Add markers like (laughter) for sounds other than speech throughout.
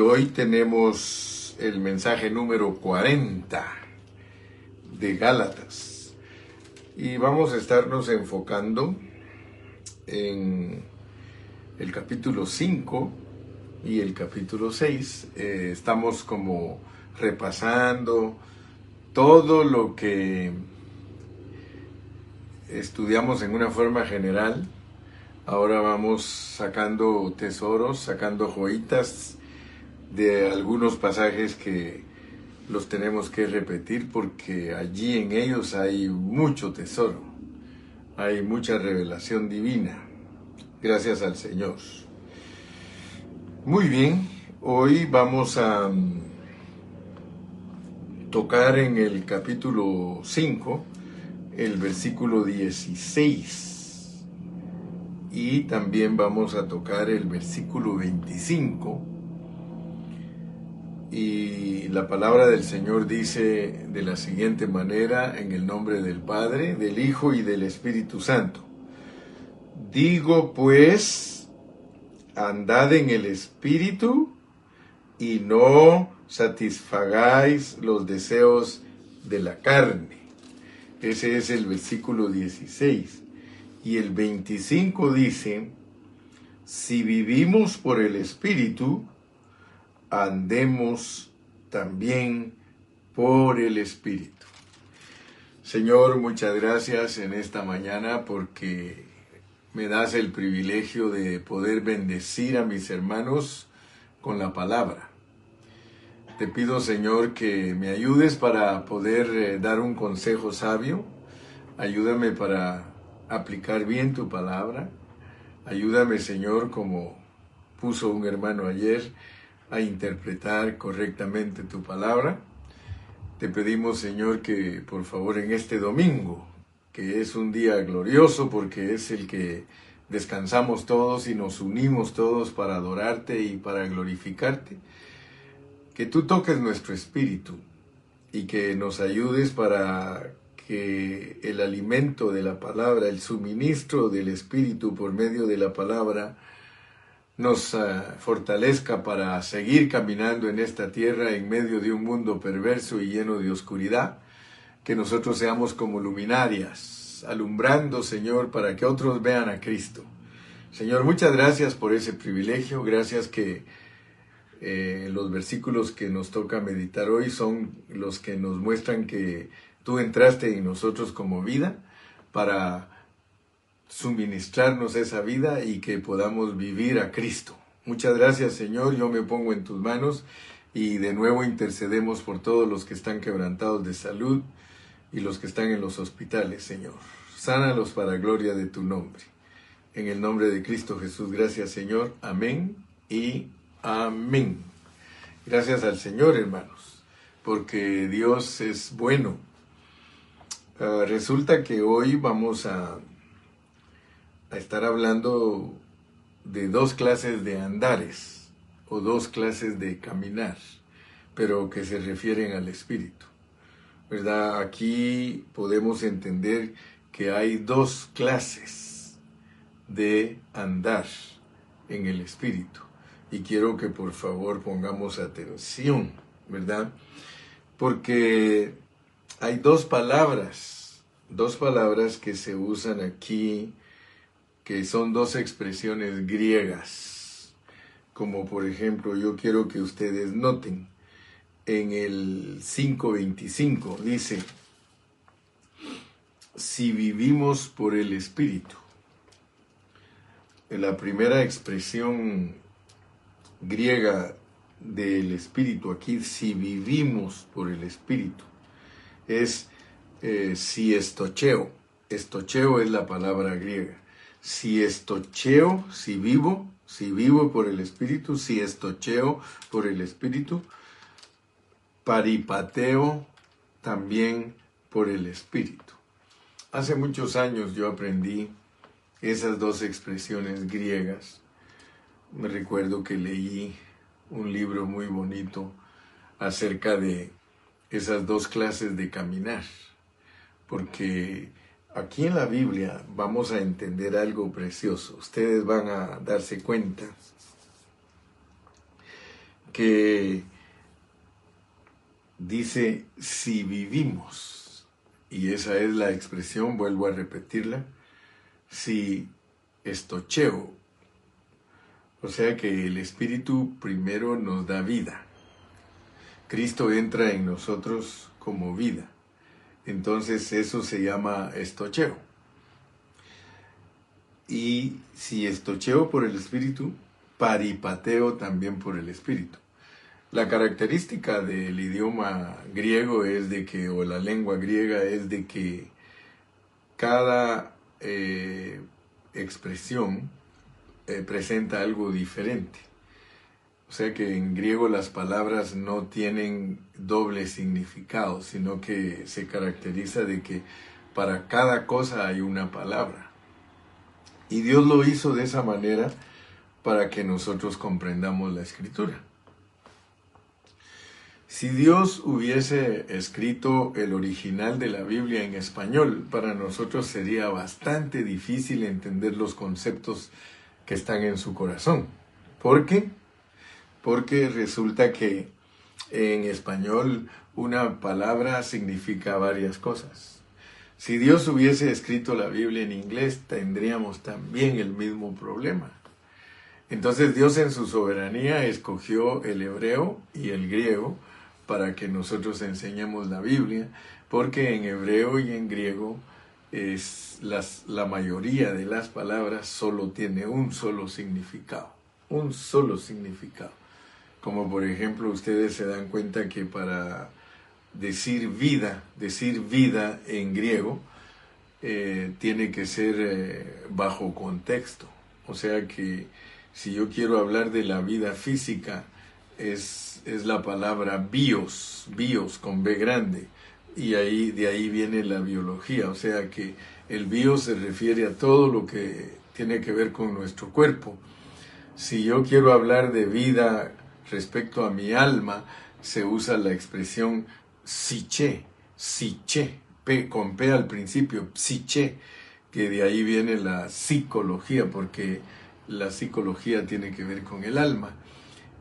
hoy tenemos el mensaje número 40 de Gálatas. Y vamos a estarnos enfocando en el capítulo 5 y el capítulo 6. Eh, estamos como repasando todo lo que estudiamos en una forma general. Ahora vamos sacando tesoros, sacando joyitas de algunos pasajes que los tenemos que repetir porque allí en ellos hay mucho tesoro, hay mucha revelación divina, gracias al Señor. Muy bien, hoy vamos a mm, tocar en el capítulo 5 el versículo 16 y también vamos a tocar el versículo 25 y la palabra del Señor dice de la siguiente manera, en el nombre del Padre, del Hijo y del Espíritu Santo. Digo pues, andad en el Espíritu y no satisfagáis los deseos de la carne. Ese es el versículo 16. Y el 25 dice, si vivimos por el Espíritu, andemos también por el Espíritu. Señor, muchas gracias en esta mañana porque me das el privilegio de poder bendecir a mis hermanos con la palabra. Te pido, Señor, que me ayudes para poder eh, dar un consejo sabio. Ayúdame para aplicar bien tu palabra. Ayúdame, Señor, como puso un hermano ayer, a interpretar correctamente tu palabra. Te pedimos, Señor, que por favor en este domingo, que es un día glorioso porque es el que descansamos todos y nos unimos todos para adorarte y para glorificarte, que tú toques nuestro espíritu y que nos ayudes para que el alimento de la palabra, el suministro del espíritu por medio de la palabra, nos eh, fortalezca para seguir caminando en esta tierra en medio de un mundo perverso y lleno de oscuridad, que nosotros seamos como luminarias, alumbrando, Señor, para que otros vean a Cristo. Señor, muchas gracias por ese privilegio, gracias que eh, los versículos que nos toca meditar hoy son los que nos muestran que tú entraste en nosotros como vida para suministrarnos esa vida y que podamos vivir a Cristo. Muchas gracias Señor, yo me pongo en tus manos y de nuevo intercedemos por todos los que están quebrantados de salud y los que están en los hospitales, Señor. Sánalos para gloria de tu nombre. En el nombre de Cristo Jesús, gracias Señor. Amén y amén. Gracias al Señor, hermanos, porque Dios es bueno. Ah, resulta que hoy vamos a a estar hablando de dos clases de andares o dos clases de caminar, pero que se refieren al espíritu. ¿Verdad? Aquí podemos entender que hay dos clases de andar en el espíritu. Y quiero que por favor pongamos atención, ¿verdad? Porque hay dos palabras, dos palabras que se usan aquí que son dos expresiones griegas, como por ejemplo yo quiero que ustedes noten en el 5.25 dice, si vivimos por el Espíritu. La primera expresión griega del Espíritu aquí, si vivimos por el Espíritu, es eh, si estocheo. Estocheo es la palabra griega si estocheo, si vivo, si vivo por el Espíritu, si estocheo por el Espíritu, paripateo también por el Espíritu. Hace muchos años yo aprendí esas dos expresiones griegas. Me recuerdo que leí un libro muy bonito acerca de esas dos clases de caminar, porque Aquí en la Biblia vamos a entender algo precioso. Ustedes van a darse cuenta que dice si vivimos, y esa es la expresión, vuelvo a repetirla, si estocheo, o sea que el Espíritu primero nos da vida. Cristo entra en nosotros como vida. Entonces eso se llama estocheo. Y si estocheo por el Espíritu, paripateo también por el Espíritu. La característica del idioma griego es de que, o la lengua griega es de que cada eh, expresión eh, presenta algo diferente. O sea que en griego las palabras no tienen doble significado, sino que se caracteriza de que para cada cosa hay una palabra. Y Dios lo hizo de esa manera para que nosotros comprendamos la escritura. Si Dios hubiese escrito el original de la Biblia en español, para nosotros sería bastante difícil entender los conceptos que están en su corazón. ¿Por qué? Porque resulta que en español una palabra significa varias cosas. Si Dios hubiese escrito la Biblia en inglés, tendríamos también el mismo problema. Entonces Dios en su soberanía escogió el hebreo y el griego para que nosotros enseñemos la Biblia, porque en hebreo y en griego es las, la mayoría de las palabras solo tiene un solo significado, un solo significado. Como por ejemplo ustedes se dan cuenta que para decir vida, decir vida en griego, eh, tiene que ser eh, bajo contexto. O sea que si yo quiero hablar de la vida física, es, es la palabra bios, bios con B grande, y ahí, de ahí viene la biología, o sea que el bio se refiere a todo lo que tiene que ver con nuestro cuerpo. Si yo quiero hablar de vida respecto a mi alma, se usa la expresión psiche, psiche, P, con P al principio, psiche, que de ahí viene la psicología, porque la psicología tiene que ver con el alma.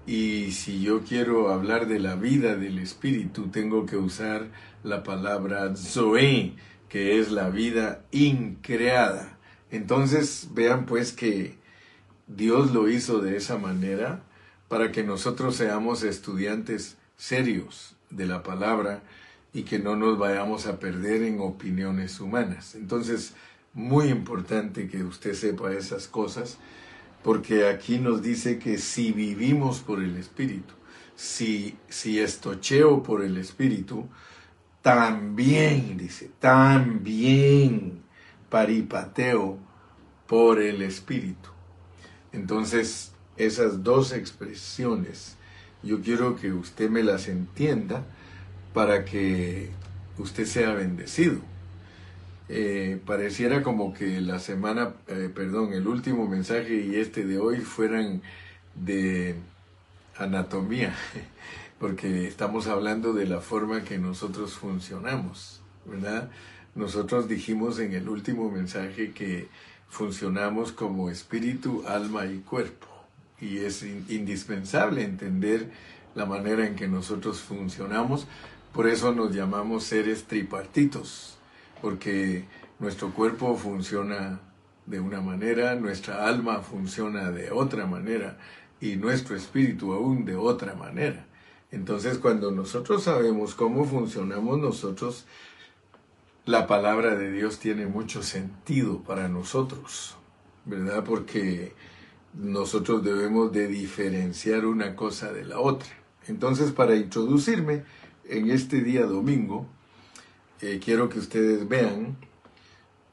Y si yo quiero hablar de la vida del espíritu, tengo que usar la palabra Zoe, que es la vida increada. Entonces vean pues que Dios lo hizo de esa manera para que nosotros seamos estudiantes serios de la palabra y que no nos vayamos a perder en opiniones humanas. Entonces, muy importante que usted sepa esas cosas porque aquí nos dice que si vivimos por el Espíritu, si, si estocheo por el Espíritu, también, dice, también paripateo por el Espíritu. Entonces, esas dos expresiones, yo quiero que usted me las entienda para que usted sea bendecido. Eh, pareciera como que la semana, eh, perdón, el último mensaje y este de hoy fueran de anatomía, (laughs) porque estamos hablando de la forma que nosotros funcionamos, ¿verdad? Nosotros dijimos en el último mensaje que funcionamos como espíritu, alma y cuerpo, y es indispensable entender la manera en que nosotros funcionamos, por eso nos llamamos seres tripartitos porque nuestro cuerpo funciona de una manera, nuestra alma funciona de otra manera y nuestro espíritu aún de otra manera. Entonces cuando nosotros sabemos cómo funcionamos nosotros, la palabra de Dios tiene mucho sentido para nosotros, ¿verdad? Porque nosotros debemos de diferenciar una cosa de la otra. Entonces para introducirme en este día domingo, eh, quiero que ustedes vean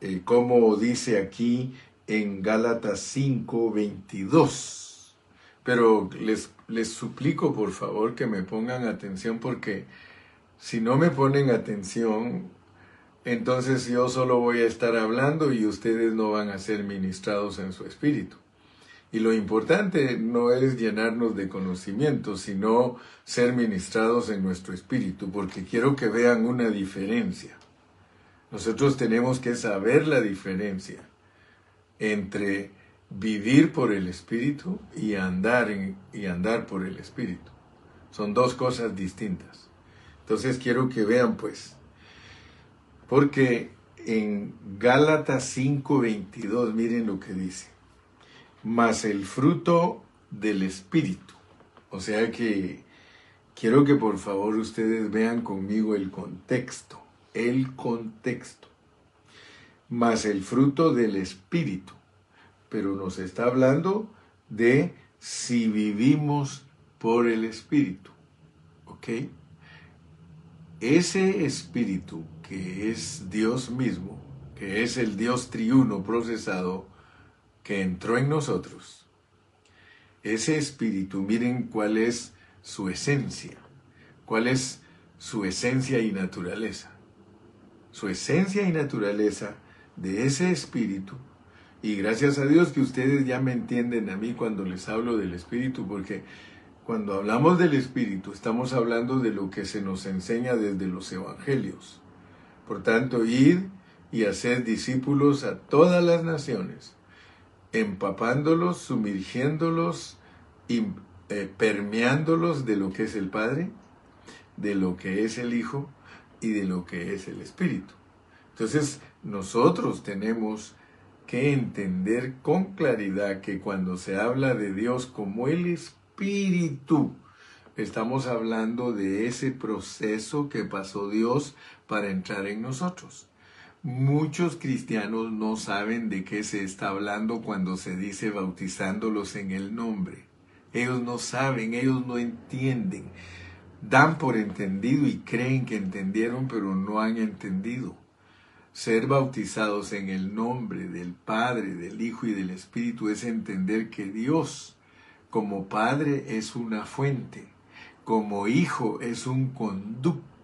eh, cómo dice aquí en Gálatas 5, 22. Pero les, les suplico por favor que me pongan atención porque si no me ponen atención, entonces yo solo voy a estar hablando y ustedes no van a ser ministrados en su espíritu. Y lo importante no es llenarnos de conocimiento, sino ser ministrados en nuestro espíritu, porque quiero que vean una diferencia. Nosotros tenemos que saber la diferencia entre vivir por el espíritu y andar, y andar por el espíritu. Son dos cosas distintas. Entonces quiero que vean pues, porque en Gálatas 5:22 miren lo que dice, más el fruto del Espíritu. O sea que quiero que por favor ustedes vean conmigo el contexto, el contexto, más el fruto del Espíritu. Pero nos está hablando de si vivimos por el Espíritu. ¿Ok? Ese Espíritu que es Dios mismo, que es el Dios triuno procesado, que entró en nosotros, ese Espíritu, miren cuál es su esencia, cuál es su esencia y naturaleza. Su esencia y naturaleza de ese Espíritu y gracias a Dios que ustedes ya me entienden a mí cuando les hablo del Espíritu, porque cuando hablamos del Espíritu estamos hablando de lo que se nos enseña desde los Evangelios. Por tanto, ir y hacer discípulos a todas las naciones, empapándolos, sumergiéndolos y eh, permeándolos de lo que es el Padre, de lo que es el Hijo y de lo que es el Espíritu. Entonces, nosotros tenemos que entender con claridad que cuando se habla de Dios como el Espíritu, estamos hablando de ese proceso que pasó Dios para entrar en nosotros. Muchos cristianos no saben de qué se está hablando cuando se dice bautizándolos en el nombre. Ellos no saben, ellos no entienden. Dan por entendido y creen que entendieron, pero no han entendido. Ser bautizados en el nombre del Padre, del Hijo y del Espíritu es entender que Dios como Padre es una fuente, como Hijo es un conducto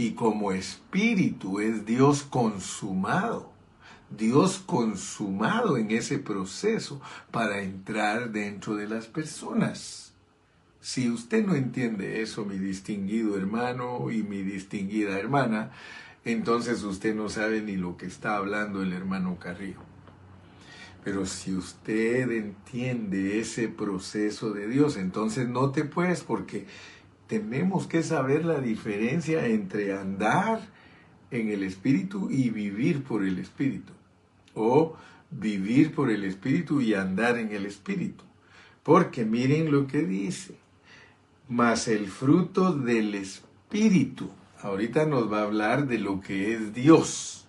y como Espíritu es Dios consumado. Dios consumado en ese proceso para entrar dentro de las personas. Si usted no entiende eso, mi distinguido hermano y mi distinguida hermana, entonces usted no sabe ni lo que está hablando el hermano Carrillo. Pero si usted entiende ese proceso de Dios, entonces no te puedes, porque tenemos que saber la diferencia entre andar en el Espíritu y vivir por el Espíritu. O vivir por el Espíritu y andar en el Espíritu. Porque miren lo que dice. Mas el fruto del Espíritu ahorita nos va a hablar de lo que es Dios.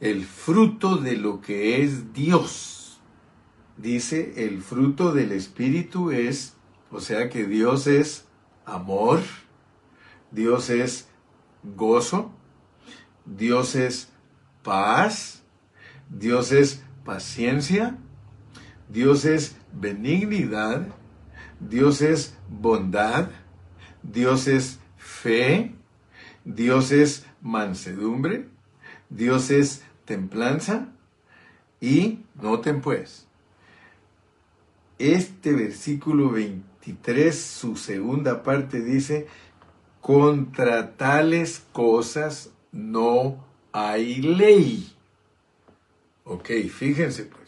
El fruto de lo que es Dios. Dice, el fruto del Espíritu es, o sea que Dios es amor, Dios es gozo, Dios es paz, Dios es paciencia, Dios es benignidad, Dios es bondad, Dios es fe, Dios es mansedumbre, Dios es templanza y noten pues, este versículo 23, su segunda parte dice, contra tales cosas no hay ley. Ok, fíjense pues.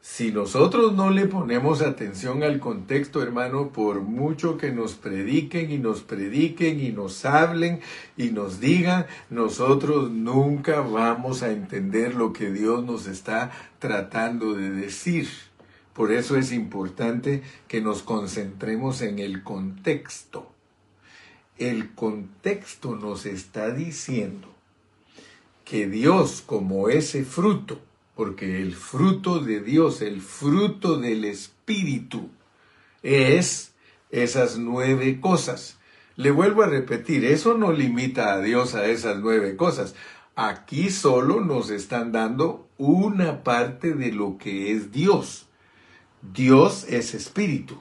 Si nosotros no le ponemos atención al contexto, hermano, por mucho que nos prediquen y nos prediquen y nos hablen y nos digan, nosotros nunca vamos a entender lo que Dios nos está tratando de decir. Por eso es importante que nos concentremos en el contexto. El contexto nos está diciendo que Dios como ese fruto, porque el fruto de Dios, el fruto del Espíritu, es esas nueve cosas. Le vuelvo a repetir, eso no limita a Dios a esas nueve cosas. Aquí solo nos están dando una parte de lo que es Dios. Dios es espíritu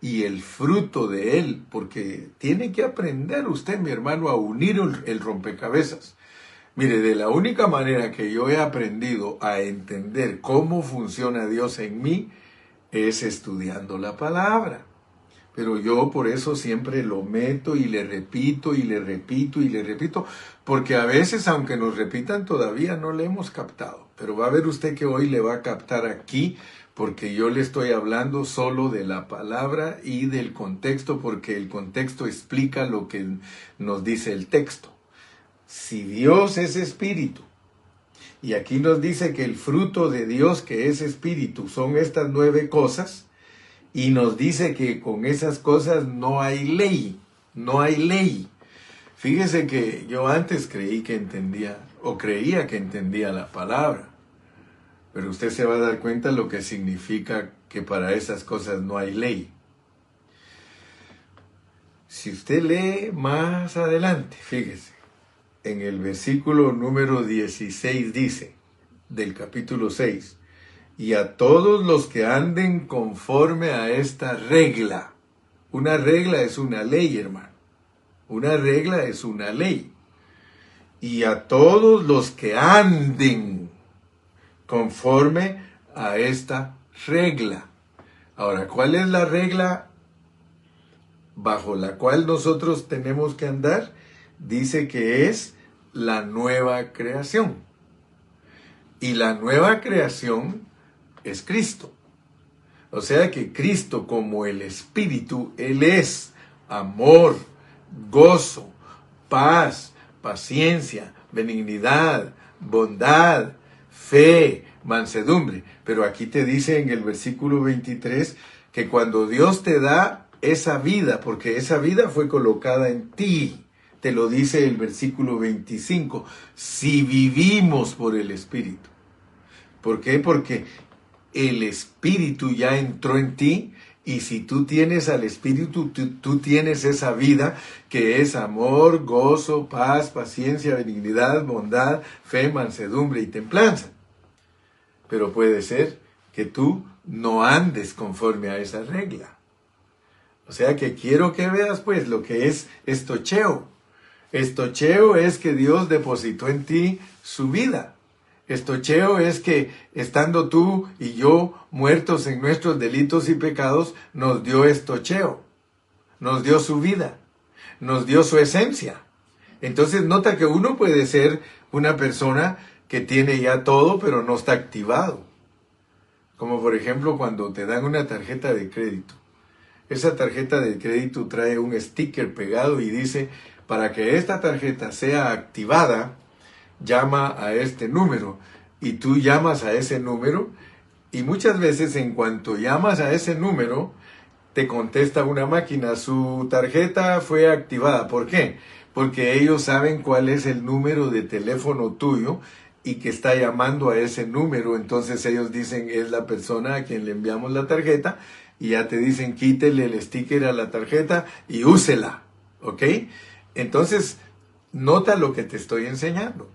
y el fruto de él, porque tiene que aprender usted, mi hermano, a unir el rompecabezas. Mire, de la única manera que yo he aprendido a entender cómo funciona Dios en mí es estudiando la palabra. Pero yo por eso siempre lo meto y le repito y le repito y le repito, porque a veces aunque nos repitan todavía no le hemos captado. Pero va a ver usted que hoy le va a captar aquí porque yo le estoy hablando solo de la palabra y del contexto, porque el contexto explica lo que nos dice el texto. Si Dios es espíritu, y aquí nos dice que el fruto de Dios que es espíritu son estas nueve cosas, y nos dice que con esas cosas no hay ley, no hay ley. Fíjese que yo antes creí que entendía, o creía que entendía la palabra, pero usted se va a dar cuenta lo que significa que para esas cosas no hay ley. Si usted lee más adelante, fíjese, en el versículo número 16 dice, del capítulo 6, y a todos los que anden conforme a esta regla. Una regla es una ley, hermano. Una regla es una ley. Y a todos los que anden conforme a esta regla. Ahora, ¿cuál es la regla bajo la cual nosotros tenemos que andar? Dice que es la nueva creación. Y la nueva creación es Cristo. O sea que Cristo como el Espíritu, Él es amor, gozo, paz, paciencia, benignidad, bondad, fe, mansedumbre. Pero aquí te dice en el versículo 23 que cuando Dios te da esa vida, porque esa vida fue colocada en ti, te lo dice el versículo 25, si vivimos por el Espíritu. ¿Por qué? Porque el Espíritu ya entró en ti y si tú tienes al Espíritu, tú, tienes esa vida que es amor, gozo, paz, paciencia, benignidad, bondad, fe, mansedumbre y templanza. Pero puede ser que tú no andes conforme a esa regla. O sea que quiero que veas pues lo que es estocheo. Estocheo es que Dios depositó en ti su vida. Estocheo es que estando tú y yo muertos en nuestros delitos y pecados, nos dio estocheo, nos dio su vida, nos dio su esencia. Entonces nota que uno puede ser una persona que tiene ya todo, pero no está activado. Como por ejemplo cuando te dan una tarjeta de crédito. Esa tarjeta de crédito trae un sticker pegado y dice, para que esta tarjeta sea activada, llama a este número y tú llamas a ese número y muchas veces en cuanto llamas a ese número te contesta una máquina, su tarjeta fue activada. ¿Por qué? Porque ellos saben cuál es el número de teléfono tuyo y que está llamando a ese número, entonces ellos dicen es la persona a quien le enviamos la tarjeta y ya te dicen quítele el sticker a la tarjeta y úsela, ¿ok? Entonces, nota lo que te estoy enseñando.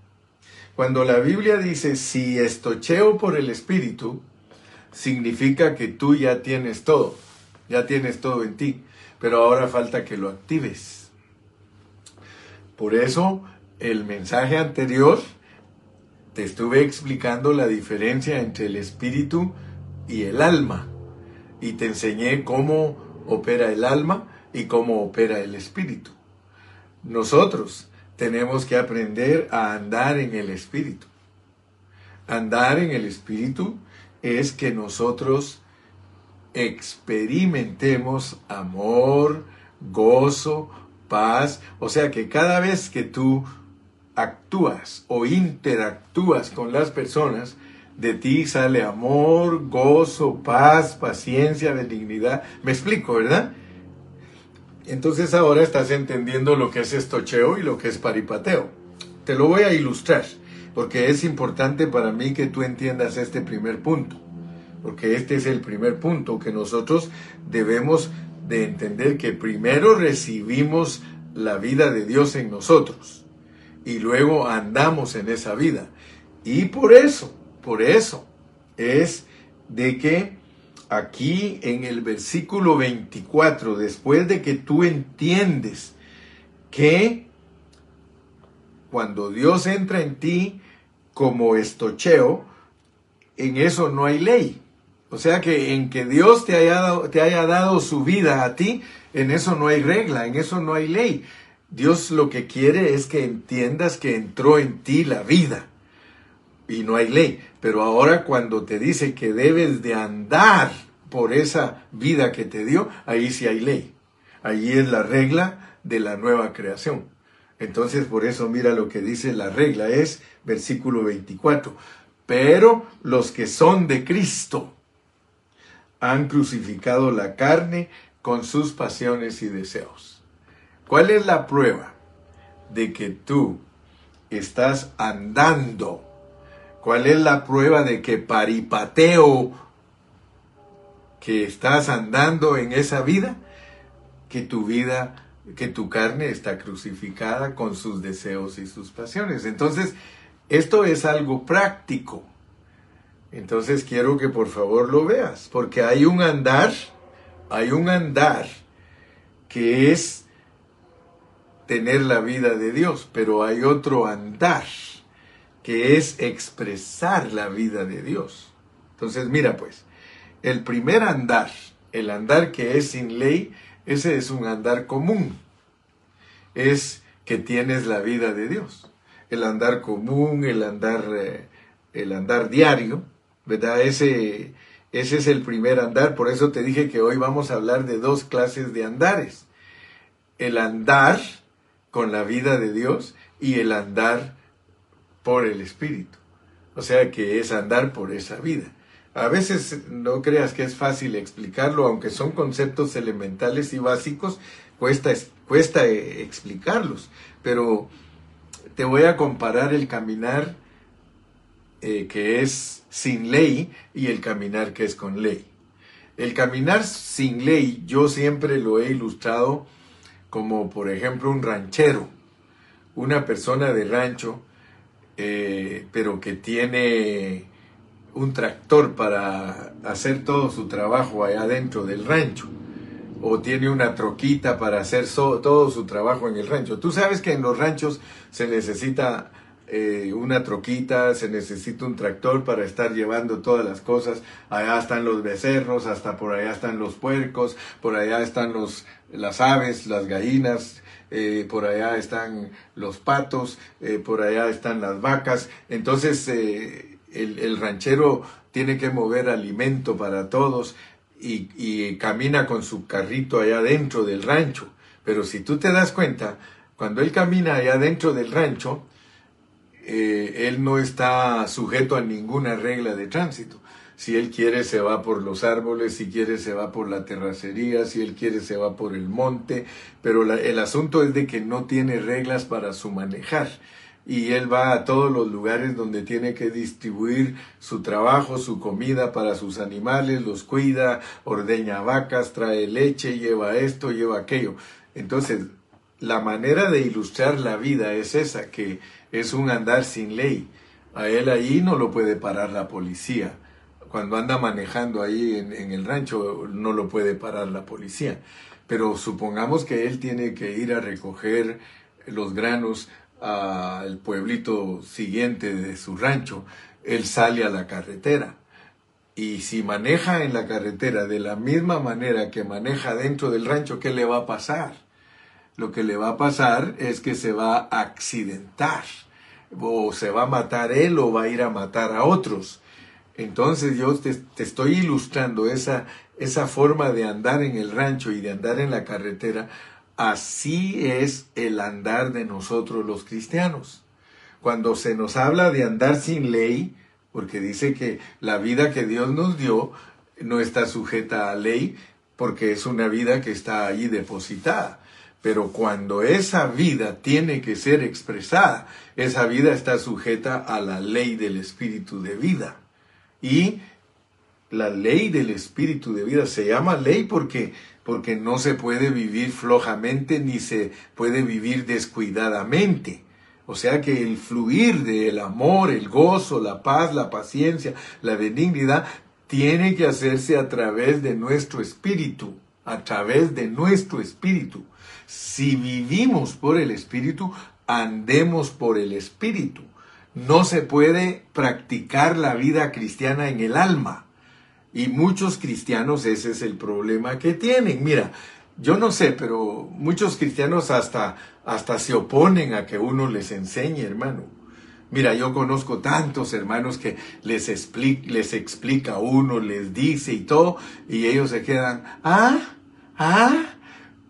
Cuando la Biblia dice, si estocheo por el Espíritu, significa que tú ya tienes todo, ya tienes todo en ti, pero ahora falta que lo actives. Por eso, el mensaje anterior, te estuve explicando la diferencia entre el Espíritu y el alma, y te enseñé cómo opera el alma y cómo opera el Espíritu. Nosotros, tenemos que aprender a andar en el Espíritu. Andar en el Espíritu es que nosotros experimentemos amor, gozo, paz. O sea que cada vez que tú actúas o interactúas con las personas, de ti sale amor, gozo, paz, paciencia, benignidad. Me explico, ¿verdad? Entonces ahora estás entendiendo lo que es estocheo y lo que es paripateo. Te lo voy a ilustrar, porque es importante para mí que tú entiendas este primer punto, porque este es el primer punto que nosotros debemos de entender que primero recibimos la vida de Dios en nosotros y luego andamos en esa vida. Y por eso, por eso es de que aquí en el versículo 24, después de que tú entiendes que cuando Dios entra en ti como estocheo, en eso no hay ley. O sea que en que Dios te haya, dado, te haya dado su vida a ti, en eso no hay regla, en eso no hay ley. Dios lo que quiere es que entiendas que entró en ti la vida. Y no hay ley. Pero ahora cuando te dice que debes de andar por esa vida que te dio, ahí sí hay ley. Allí es la regla de la nueva creación. Entonces por eso mira lo que dice la regla, es versículo 24. Pero los que son de Cristo han crucificado la carne con sus pasiones y deseos. ¿Cuál es la prueba de que tú estás andando? ¿Cuál es la prueba de que paripateo que estás andando en esa vida? Que tu vida, que tu carne está crucificada con sus deseos y sus pasiones. Entonces, esto es algo práctico. Entonces quiero que por favor lo veas, porque hay un andar, hay un andar que es tener la vida de Dios, pero hay otro andar que es expresar la vida de Dios. Entonces mira pues, el primer andar, el andar que es sin ley, ese es un andar común, es que tienes la vida de Dios el andar común, el andar, eh, el andar diario, ¿verdad? Ese, ese es el primer andar, por eso te dije que hoy vamos a hablar de dos clases de andares. El andar con la vida de Dios y el andar por el Espíritu. O sea que es andar por esa vida. A veces no creas que es fácil explicarlo, aunque son conceptos elementales y básicos, cuesta, cuesta eh, explicarlos. Pero te voy a comparar el caminar eh, que es sin ley y el caminar que es con ley. El caminar sin ley yo siempre lo he ilustrado como por ejemplo un ranchero, una persona de rancho, eh, pero que tiene un tractor para hacer todo su trabajo allá dentro del rancho o tiene una troquita para hacer todo su trabajo en el rancho. Tú sabes que en los ranchos se necesita eh, una troquita, se necesita un tractor para estar llevando todas las cosas. Allá están los becerros, hasta por allá están los puercos, por allá están los, las aves, las gallinas, eh, por allá están los patos, eh, por allá están las vacas. Entonces el, el ranchero tiene que mover alimento para todos y, camina con su carrito allá dentro del rancho. Pero si tú te das cuenta, cuando él camina allá dentro del rancho, eh, él no está sujeto a ninguna regla de tránsito. Si él quiere se va por los árboles, si quiere se va por la terracería, si él quiere se va por el monte, pero el asunto es de que no tiene reglas para su manejar y él va a todos los lugares donde tiene que distribuir su trabajo, su comida para sus animales, los cuida, ordeña vacas, trae leche, lleva esto, lleva aquello. Entonces, la manera de ilustrar la vida es esa, que es un andar sin ley. A él ahí no lo puede parar la policía. Cuando anda manejando ahí en, el rancho no lo puede parar la policía. Pero supongamos que él tiene que ir a recoger los granos al pueblito siguiente de su rancho, él sale a la carretera. Y si maneja en la carretera de la misma manera que maneja dentro del rancho, ¿qué le va a pasar? Lo que le va a pasar es que se va a accidentar, o se va a matar él o va a ir a matar a otros. Entonces yo te, te estoy ilustrando esa, esa forma de andar en el rancho y de andar en la carretera Así es el andar de nosotros los cristianos. Cuando se nos habla de andar sin ley, porque dice que la vida que Dios nos dio no está sujeta a ley, porque es una vida que está ahí depositada. Pero cuando esa vida tiene que ser expresada, esa vida está sujeta a la ley del espíritu de vida. Y la ley del espíritu de vida se llama ley porque porque no se puede vivir flojamente ni se puede vivir descuidadamente. O sea que el fluir del amor, el gozo, la paz, la paciencia, la benignidad, tiene que hacerse a través de nuestro espíritu, a través de nuestro espíritu. Si vivimos por el espíritu, andemos por el espíritu. No se puede practicar la vida cristiana en el alma. Y muchos cristianos ese es el problema que tienen. Mira, yo no sé, pero muchos cristianos hasta, hasta se oponen a que uno les enseñe, hermano. Mira, yo conozco tantos hermanos que les explica, les explica uno, les dice y todo, y ellos se quedan, ah, ah,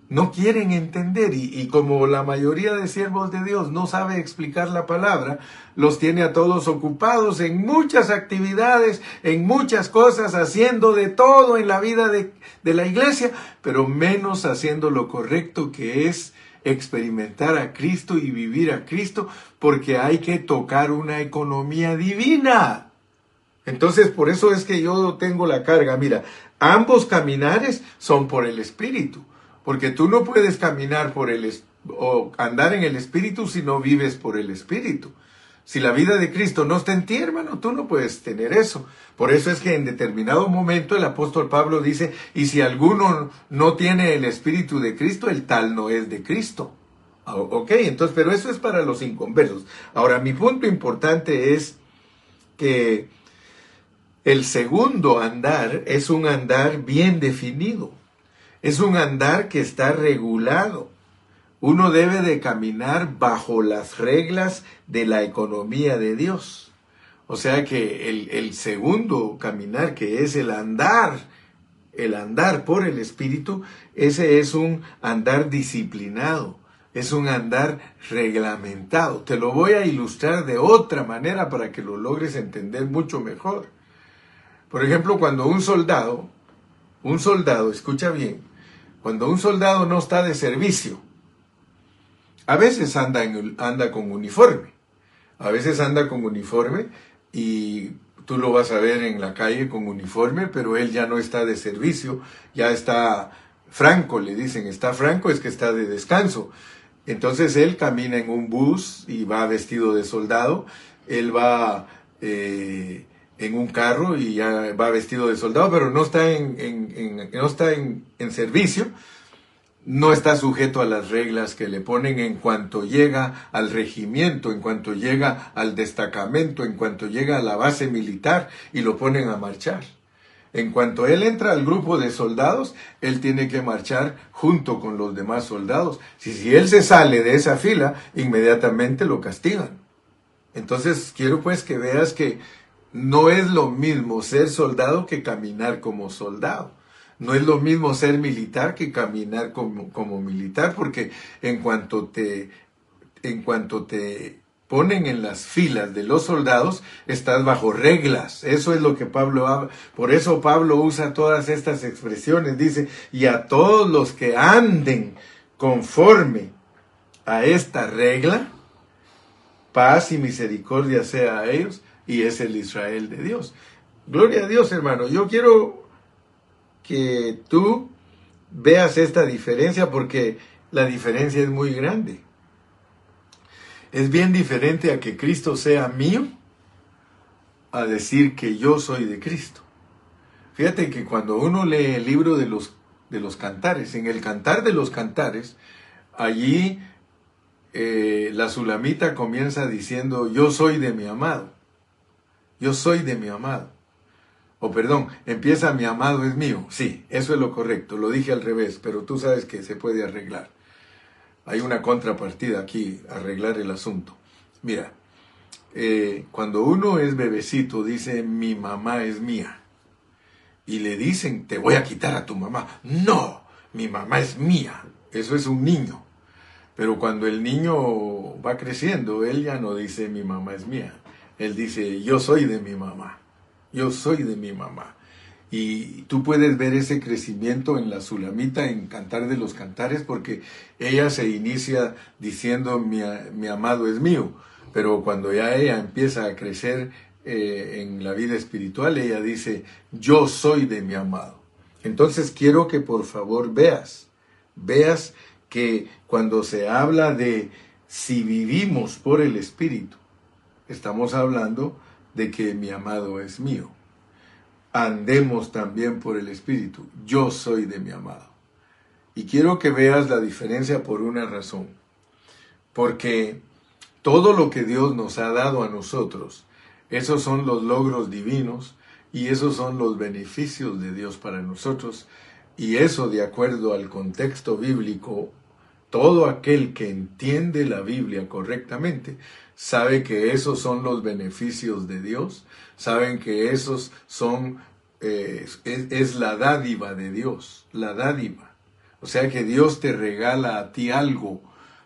no quieren entender y, como la mayoría de siervos de Dios no sabe explicar la palabra, los tiene a todos ocupados en muchas actividades, en muchas cosas, haciendo de todo en la vida de, de la iglesia, pero menos haciendo lo correcto que es experimentar a Cristo y vivir a Cristo, porque hay que tocar una economía divina. Entonces, por eso es que yo tengo la carga. Mira, ambos caminares son por el Espíritu. Porque tú no puedes caminar por el o andar en el Espíritu si no vives por el Espíritu. Si la vida de Cristo no está en ti, hermano, tú no puedes tener eso. Por eso es que en determinado momento el apóstol Pablo dice, y si alguno no tiene el Espíritu de Cristo, el tal no es de Cristo. Ah, ok, entonces, pero eso es para los inconversos. Ahora, mi punto importante es que el segundo andar es un andar bien definido. Es un andar que está regulado. Uno debe de caminar bajo las reglas de la economía de Dios. O sea que el, segundo caminar, que es el andar, el andar por el Espíritu, ese es un andar disciplinado, es un andar reglamentado. Te lo voy a ilustrar de otra manera para que lo logres entender mucho mejor. Por ejemplo, cuando un soldado, un soldado, escucha bien, cuando un soldado no está de servicio, a veces anda, con uniforme, a veces anda con uniforme y tú lo vas a ver en la calle con uniforme, pero él ya no está de servicio, ya está franco, le dicen, está franco es que está de descanso. Entonces él camina en un bus y va vestido de soldado, él va eh, en un carro y ya va vestido de soldado, pero no está en, no está en, servicio, no está sujeto a las reglas que le ponen en cuanto llega al regimiento, en cuanto llega al destacamento, en cuanto llega a la base militar y lo ponen a marchar. En cuanto él entra al grupo de soldados, él tiene que marchar junto con los demás soldados. Si, si él se sale de esa fila, inmediatamente lo castigan. Entonces quiero pues que veas que no es lo mismo ser soldado que caminar como soldado. No es lo mismo ser militar que caminar como, como militar, porque en cuanto te, en cuanto te ponen en las filas de los soldados, estás bajo reglas. Eso es lo que Pablo habla. Por eso Pablo usa todas estas expresiones. Dice, y a todos los que anden conforme a esta regla, paz y misericordia sea a ellos y es el Israel de Dios. Gloria a Dios, hermano. Yo quiero que tú veas esta diferencia porque la diferencia es muy grande. Es bien diferente a que Cristo sea mío a decir que yo soy de Cristo. Fíjate que cuando uno lee el libro de los, de los cantares, en el cantar de los cantares, allí eh, la sulamita comienza diciendo, yo soy de mi amado. Yo soy de mi amado. O perdón, empieza mi amado es mío. Sí, eso es lo correcto. Lo dije al revés, pero tú sabes que se puede arreglar. Hay una contrapartida aquí, arreglar el asunto. Mira, eh, cuando uno es bebecito, dice mi mamá es mía. Y le dicen, te voy a quitar a tu mamá. No, mi mamá es mía. Eso es un niño. Pero cuando el niño va creciendo, él ya no dice mi mamá es mía él dice, yo soy de mi mamá, yo soy de mi mamá. Y tú puedes ver ese crecimiento en la Sulamita, en Cantar de los Cantares, porque ella se inicia diciendo, mi, amado es mío, pero cuando ya ella empieza a crecer eh, en la vida espiritual, ella dice, yo soy de mi amado. Entonces quiero que por favor veas, veas que cuando se habla de si vivimos por el Espíritu, estamos hablando de que mi amado es mío. Andemos también por el Espíritu. Yo soy de mi amado. Y quiero que veas la diferencia por una razón. Porque todo lo que Dios nos ha dado a nosotros, esos son los logros divinos y esos son los beneficios de Dios para nosotros. Y eso, de acuerdo al contexto bíblico, todo aquel que entiende la Biblia correctamente sabe que esos son los beneficios de Dios, saben que esos son, eh, es, es la dádiva de Dios, la dádiva. O sea que Dios te regala a ti algo.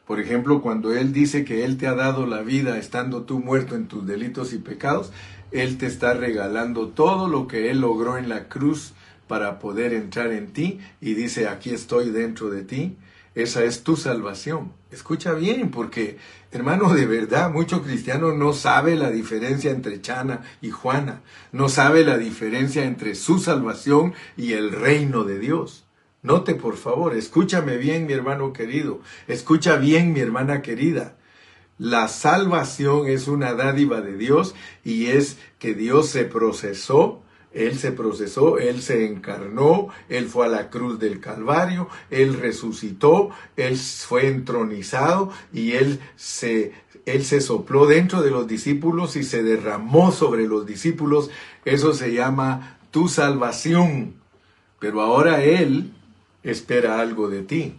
Por ejemplo, cuando Él dice que Él te ha dado la vida estando tú muerto en tus delitos y pecados, Él te está regalando todo lo que Él logró en la cruz para poder entrar en ti y dice, aquí estoy dentro de ti. Esa es tu salvación. Escucha bien, porque hermano, de verdad, mucho cristiano no sabe la diferencia entre Chana y Juana, no sabe la diferencia entre su salvación y el reino de Dios. Note, por favor, escúchame bien, mi hermano querido, escucha bien, mi hermana querida. La salvación es una dádiva de Dios y es que Dios se procesó él se procesó, Él se encarnó, Él fue a la cruz del Calvario, Él resucitó, Él fue entronizado y Él se, Él se sopló dentro de los discípulos y se derramó sobre los discípulos. Eso se llama tu salvación. Pero ahora Él espera algo de ti.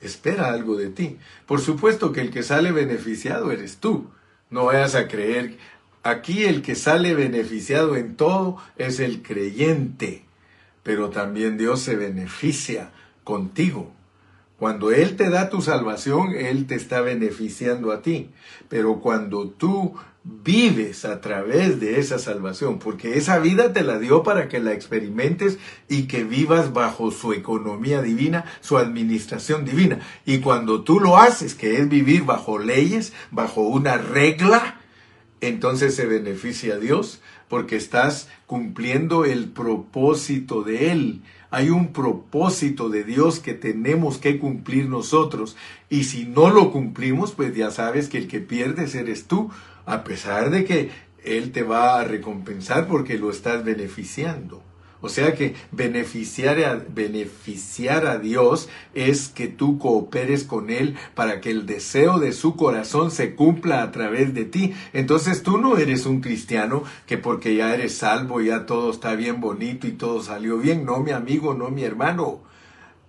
Espera algo de ti. Por supuesto que el que sale beneficiado eres tú. No vayas a creer, Aquí el que sale beneficiado en todo es el creyente, pero también Dios se beneficia contigo. Cuando Él te da tu salvación, Él te está beneficiando a ti. Pero cuando tú vives a través de esa salvación, porque esa vida te la dio para que la experimentes y que vivas bajo su economía divina, su administración divina. Y cuando tú lo haces, que es vivir bajo leyes, bajo una regla, entonces se beneficia Dios porque estás cumpliendo el propósito de Él. Hay un propósito de Dios que tenemos que cumplir nosotros y si no lo cumplimos, pues ya sabes que el que pierdes eres tú, a pesar de que Él te va a recompensar porque lo estás beneficiando. O sea que beneficiar a, beneficiar a Dios es que tú cooperes con Él para que el deseo de su corazón se cumpla a través de ti. Entonces tú no eres un cristiano que porque ya eres salvo, ya todo está bien bonito y todo salió bien. No, mi amigo, no, mi hermano.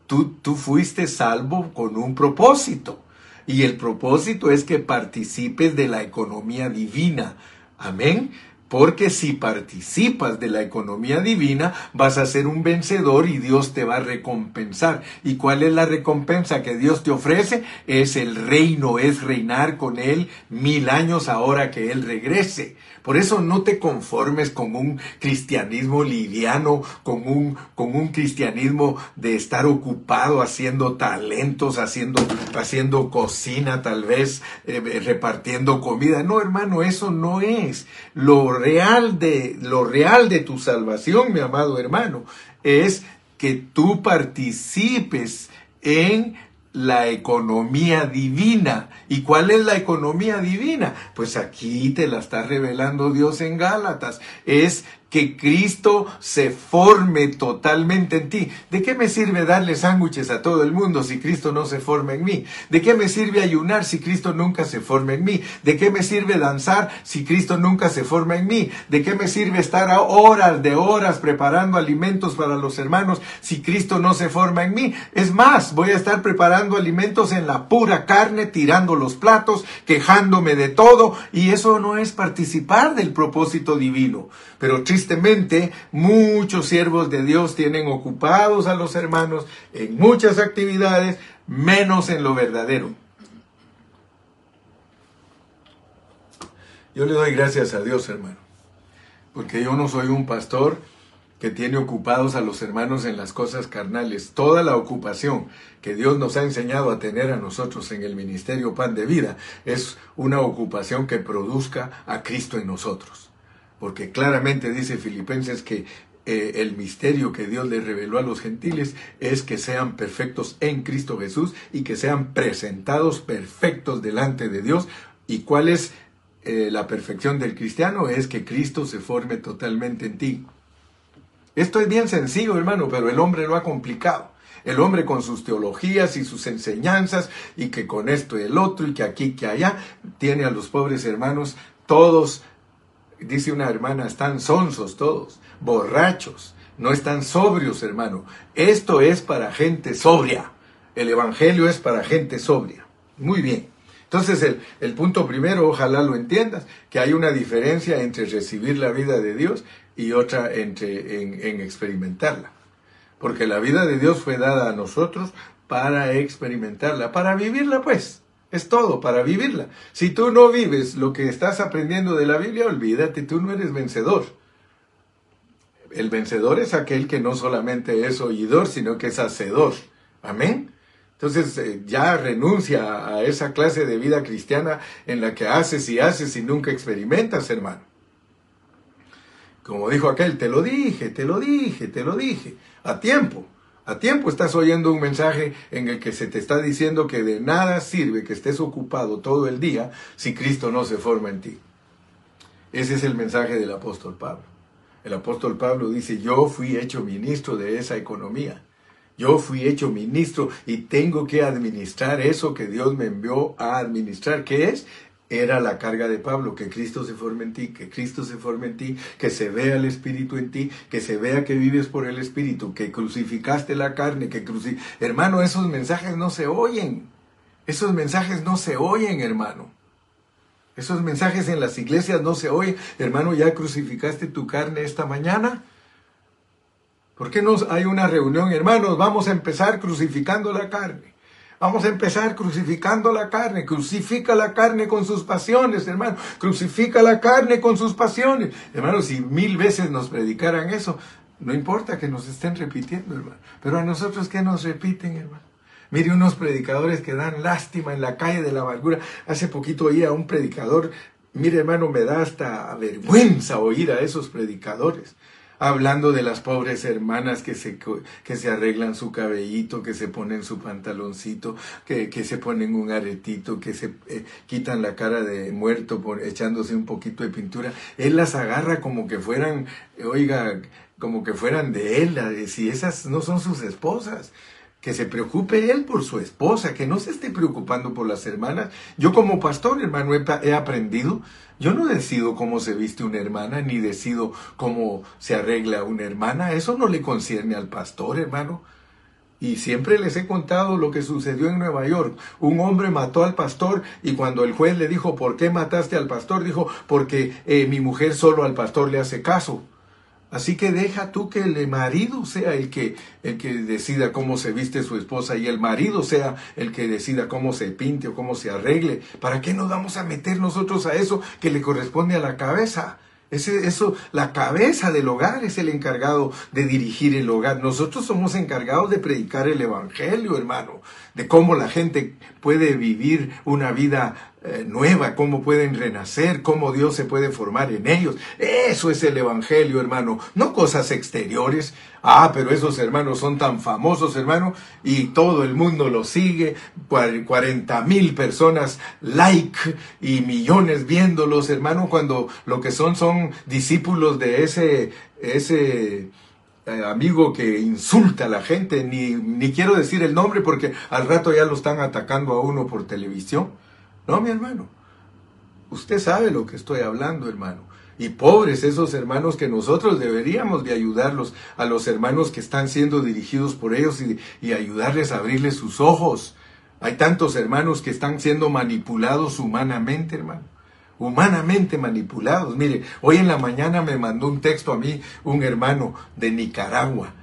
Tú, tú fuiste salvo con un propósito. Y el propósito es que participes de la economía divina. Amén. Porque si participas de la economía divina, vas a ser un vencedor y Dios te va a recompensar. ¿Y cuál es la recompensa que Dios te ofrece? Es el reino, es reinar con Él mil años ahora que Él regrese. Por eso no te conformes con un cristianismo liviano, con un, con un cristianismo de estar ocupado haciendo talentos, haciendo, haciendo cocina, tal vez eh, repartiendo comida. No, hermano, eso no es. Lo real de, lo real de tu salvación, mi amado hermano, es que tú participes en la economía divina. ¿Y cuál es la economía divina? Pues aquí te la está revelando Dios en Gálatas. Es que Cristo se forme totalmente en ti. ¿De qué me sirve darle sándwiches a todo el mundo si Cristo no se forma en mí? ¿De qué me sirve ayunar si Cristo nunca se forma en mí? ¿De qué me sirve danzar si Cristo nunca se forma en mí? ¿De qué me sirve estar horas de horas preparando alimentos para los hermanos si Cristo no se forma en mí? Es más, voy a estar preparando alimentos en la pura carne, tirando los platos, quejándome de todo, y eso no es participar del propósito divino. Pero tristemente, muchos siervos de Dios tienen ocupados a los hermanos en muchas actividades, menos en lo verdadero. Yo le doy gracias a Dios, hermano, porque yo no soy un pastor que tiene ocupados a los hermanos en las cosas carnales. Toda la ocupación que Dios nos ha enseñado a tener a nosotros en el ministerio Pan de Vida es una ocupación que produzca a Cristo en nosotros porque claramente dice Filipenses que eh, el misterio que Dios le reveló a los gentiles es que sean perfectos en Cristo Jesús y que sean presentados perfectos delante de Dios. ¿Y cuál es eh, la perfección del cristiano? Es que Cristo se forme totalmente en ti. Esto es bien sencillo, hermano, pero el hombre lo ha complicado. El hombre con sus teologías y sus enseñanzas y que con esto y el otro y que aquí, que allá, tiene a los pobres hermanos todos dice una hermana, están sonsos todos, borrachos, no están sobrios, hermano. Esto es para gente sobria. El Evangelio es para gente sobria. Muy bien. Entonces el, el, punto primero, ojalá lo entiendas, que hay una diferencia entre recibir la vida de Dios y otra entre en, en experimentarla. Porque la vida de Dios fue dada a nosotros para experimentarla, para vivirla pues. Es todo, para vivirla. Si tú no vives lo que estás aprendiendo de la Biblia, olvídate, tú no eres vencedor. El vencedor es aquel que no solamente es oidor, sino que es hacedor. Amén. Entonces eh, ya renuncia a esa clase de vida cristiana en la que haces y haces y nunca experimentas, hermano. Como dijo aquel, te lo dije, te lo dije, te lo dije, a tiempo. A tiempo estás oyendo un mensaje en el que se te está diciendo que de nada sirve que estés ocupado todo el día si Cristo no se forma en ti. Ese es el mensaje del apóstol Pablo. El apóstol Pablo dice, yo fui hecho ministro de esa economía. Yo fui hecho ministro y tengo que administrar eso que Dios me envió a administrar. ¿Qué es? Era la carga de Pablo, que Cristo se forme en ti, que Cristo se forme en ti, que se vea el Espíritu en ti, que se vea que vives por el Espíritu, que crucificaste la carne, que cruci... Hermano, esos mensajes no se oyen. Esos mensajes no se oyen, hermano. Esos mensajes en las iglesias no se oyen. Hermano, ¿ya crucificaste tu carne esta mañana? ¿Por qué no hay una reunión, hermanos? Vamos a empezar crucificando la carne. Vamos a empezar crucificando la carne. Crucifica la carne con sus pasiones, hermano. Crucifica la carne con sus pasiones. Hermanos, si mil veces nos predicaran eso, no importa que nos estén repitiendo, hermano. Pero a nosotros, ¿qué nos repiten, hermano? Mire unos predicadores que dan lástima en la calle de la amargura. Hace poquito oía a un predicador. Mire, hermano, me da hasta vergüenza oír a esos predicadores hablando de las pobres hermanas que se, que se arreglan su cabellito, que se ponen su pantaloncito, que, que se ponen un aretito, que se eh, quitan la cara de muerto por, echándose un poquito de pintura. Él las agarra como que fueran, oiga, como que fueran de él, si esas no son sus esposas que se preocupe él por su esposa, que no se esté preocupando por las hermanas. Yo como pastor, hermano, he, aprendido, yo no decido cómo se viste una hermana, ni decido cómo se arregla una hermana, eso no le concierne al pastor, hermano. Y siempre les he contado lo que sucedió en Nueva York. Un hombre mató al pastor y cuando el juez le dijo, ¿por qué mataste al pastor? Dijo, porque eh, mi mujer solo al pastor le hace caso. Así que deja tú que el marido sea el que, el que decida cómo se viste su esposa y el marido sea el que decida cómo se pinte o cómo se arregle. ¿Para qué nos vamos a meter nosotros a eso que le corresponde a la cabeza? Eso, la cabeza del hogar es el encargado de dirigir el hogar. Nosotros somos encargados de predicar el Evangelio, hermano, de cómo la gente puede vivir una vida eh, nueva, cómo pueden renacer, cómo Dios se puede formar en ellos. Eso es el Evangelio, hermano, no cosas exteriores. Ah, pero esos hermanos son tan famosos, hermano, y todo el mundo los sigue, 40 mil personas like y millones viéndolos, hermano, cuando lo que son son discípulos de ese, ese eh, amigo que insulta a la gente, ni, ni quiero decir el nombre porque al rato ya lo están atacando a uno por televisión. No, mi hermano, usted sabe lo que estoy hablando, hermano. Y pobres esos hermanos que nosotros deberíamos de ayudarlos, a los hermanos que están siendo dirigidos por ellos y, ayudarles a abrirles sus ojos. Hay tantos hermanos que están siendo manipulados humanamente, hermano. Humanamente manipulados. Mire, hoy en la mañana me mandó un texto a mí un hermano de Nicaragua.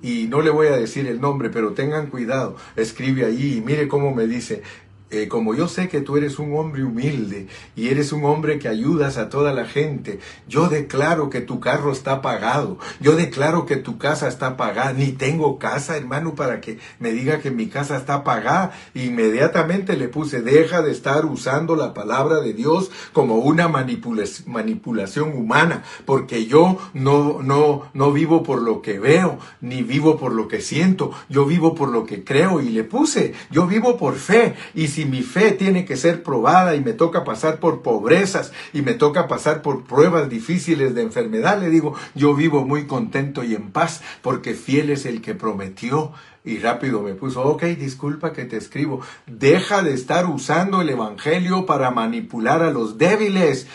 Y no le voy a decir el nombre, pero tengan cuidado. Escribe ahí y mire cómo me dice, eh, como yo sé que tú eres un hombre humilde y eres un hombre que ayudas a toda la gente, yo declaro que tu carro está pagado, yo declaro que tu casa está pagada, ni tengo casa, hermano, para que me diga que mi casa está pagada. Inmediatamente le puse, deja de estar usando la palabra de Dios como una manipulación humana, porque yo no, no, no vivo por lo que veo, ni vivo por lo que siento, yo vivo por lo que creo. Y le puse, yo vivo por fe. Y mi fe tiene que ser probada y me toca pasar por pobrezas y me toca pasar por pruebas difíciles de enfermedad, le digo, yo vivo muy contento y en paz porque fiel es el que prometió. Y rápido me puso, ok, disculpa que te escribo, deja de estar usando el Evangelio para manipular a los débiles.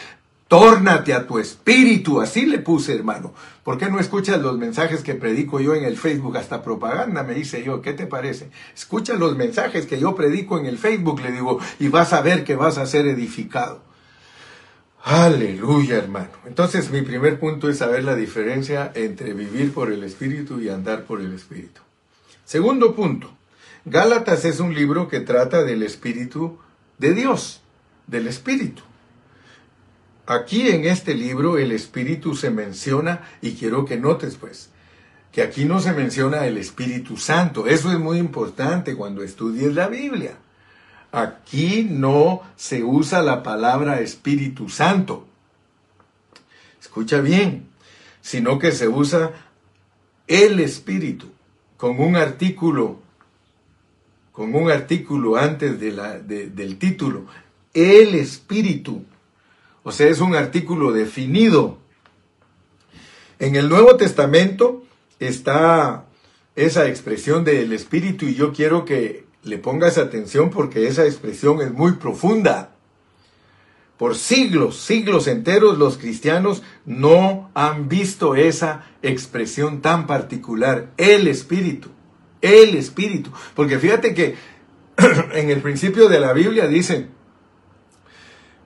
Tórnate a tu espíritu, así le puse, hermano. ¿Por qué no escuchas los mensajes que predico yo en el Facebook? Hasta propaganda me dice yo, ¿qué te parece? Escucha los mensajes que yo predico en el Facebook, le digo, y vas a ver que vas a ser edificado. Aleluya, hermano. Entonces mi primer punto es saber la diferencia entre vivir por el Espíritu y andar por el Espíritu. Segundo punto, Gálatas es un libro que trata del Espíritu de Dios, del Espíritu. Aquí en este libro el Espíritu se menciona, y quiero que notes pues, que aquí no se menciona el Espíritu Santo. Eso es muy importante cuando estudies la Biblia. Aquí no se usa la palabra Espíritu Santo. Escucha bien, sino que se usa el Espíritu con un artículo, con un artículo antes del título, el Espíritu. O sea, es un artículo definido. En el Nuevo Testamento está esa expresión del Espíritu y yo quiero que le pongas atención porque esa expresión es muy profunda. Por siglos, siglos enteros, los cristianos no han visto esa expresión tan particular, el Espíritu, el Espíritu. Porque fíjate que (clears throat) en el principio de la Biblia dice,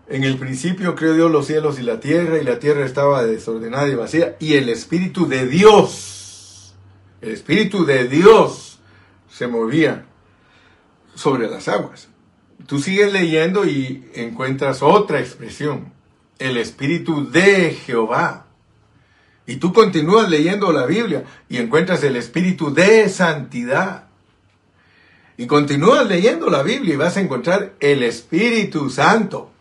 en el principio creó Dios los cielos y la tierra, y la tierra estaba desordenada y vacía, y el Espíritu de Dios, el Espíritu de Dios se movía sobre las aguas. Tú sigues leyendo y encuentras otra expresión, el Espíritu de Jehová. Y tú continúas leyendo la Biblia y encuentras el Espíritu de santidad. Y continúas leyendo la Biblia y vas a encontrar el Espíritu Santo.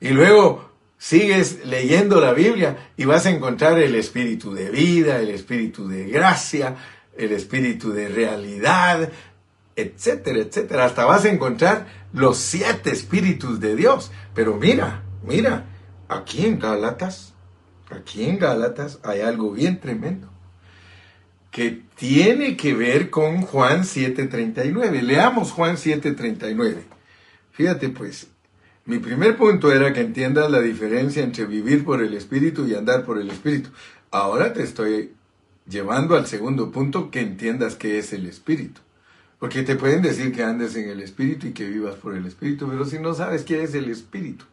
Y luego sigues leyendo la Biblia y vas a encontrar el espíritu de vida, el espíritu de gracia, el espíritu de realidad, etcétera, etcétera. Hasta vas a encontrar los siete espíritus de Dios. Pero mira, mira, aquí en Gálatas, aquí en Gálatas hay algo bien tremendo que tiene que ver con Juan 7:39. Leamos Juan 7:39. Fíjate pues, mi primer punto era que entiendas la diferencia entre vivir por el Espíritu y andar por el Espíritu. Ahora te estoy llevando al segundo punto que entiendas qué es el Espíritu. Porque te pueden decir que andes en el Espíritu y que vivas por el Espíritu, pero si no sabes qué es el Espíritu,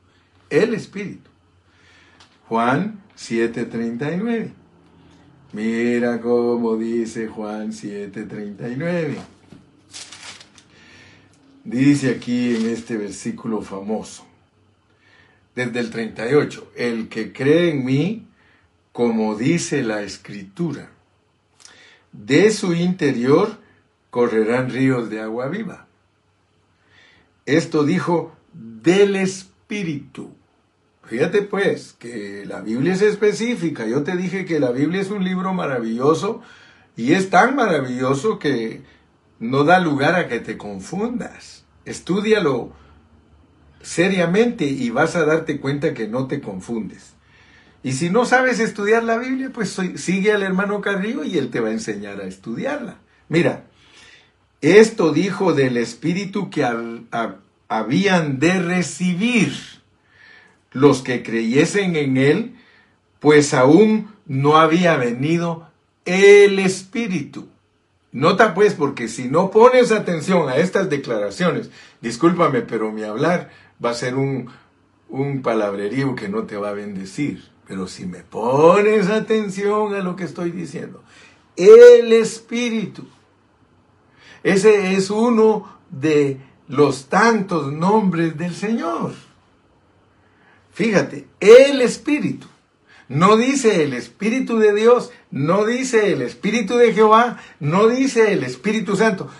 el Espíritu. Juan 7:39. Mira cómo dice Juan 7:39. Dice aquí en este versículo famoso, desde el 38, el que cree en mí, como dice la escritura, de su interior correrán ríos de agua viva. Esto dijo del Espíritu. Fíjate pues que la Biblia es específica. Yo te dije que la Biblia es un libro maravilloso y es tan maravilloso que no da lugar a que te confundas. Estúdialo seriamente y vas a darte cuenta que no te confundes. Y si no sabes estudiar la Biblia, pues sigue al hermano Carrillo y él te va a enseñar a estudiarla. Mira, esto dijo del Espíritu que habían de recibir los que creyesen en él, pues aún no había venido el Espíritu. Nota pues, porque si no pones atención a estas declaraciones, discúlpame, pero mi hablar va a ser un, un palabrerío que no te va a bendecir. Pero si me pones atención a lo que estoy diciendo, el Espíritu, ese es uno de los tantos nombres del Señor. Fíjate, el Espíritu. No dice el Espíritu de Dios, no dice el Espíritu de Jehová, no dice el Espíritu Santo.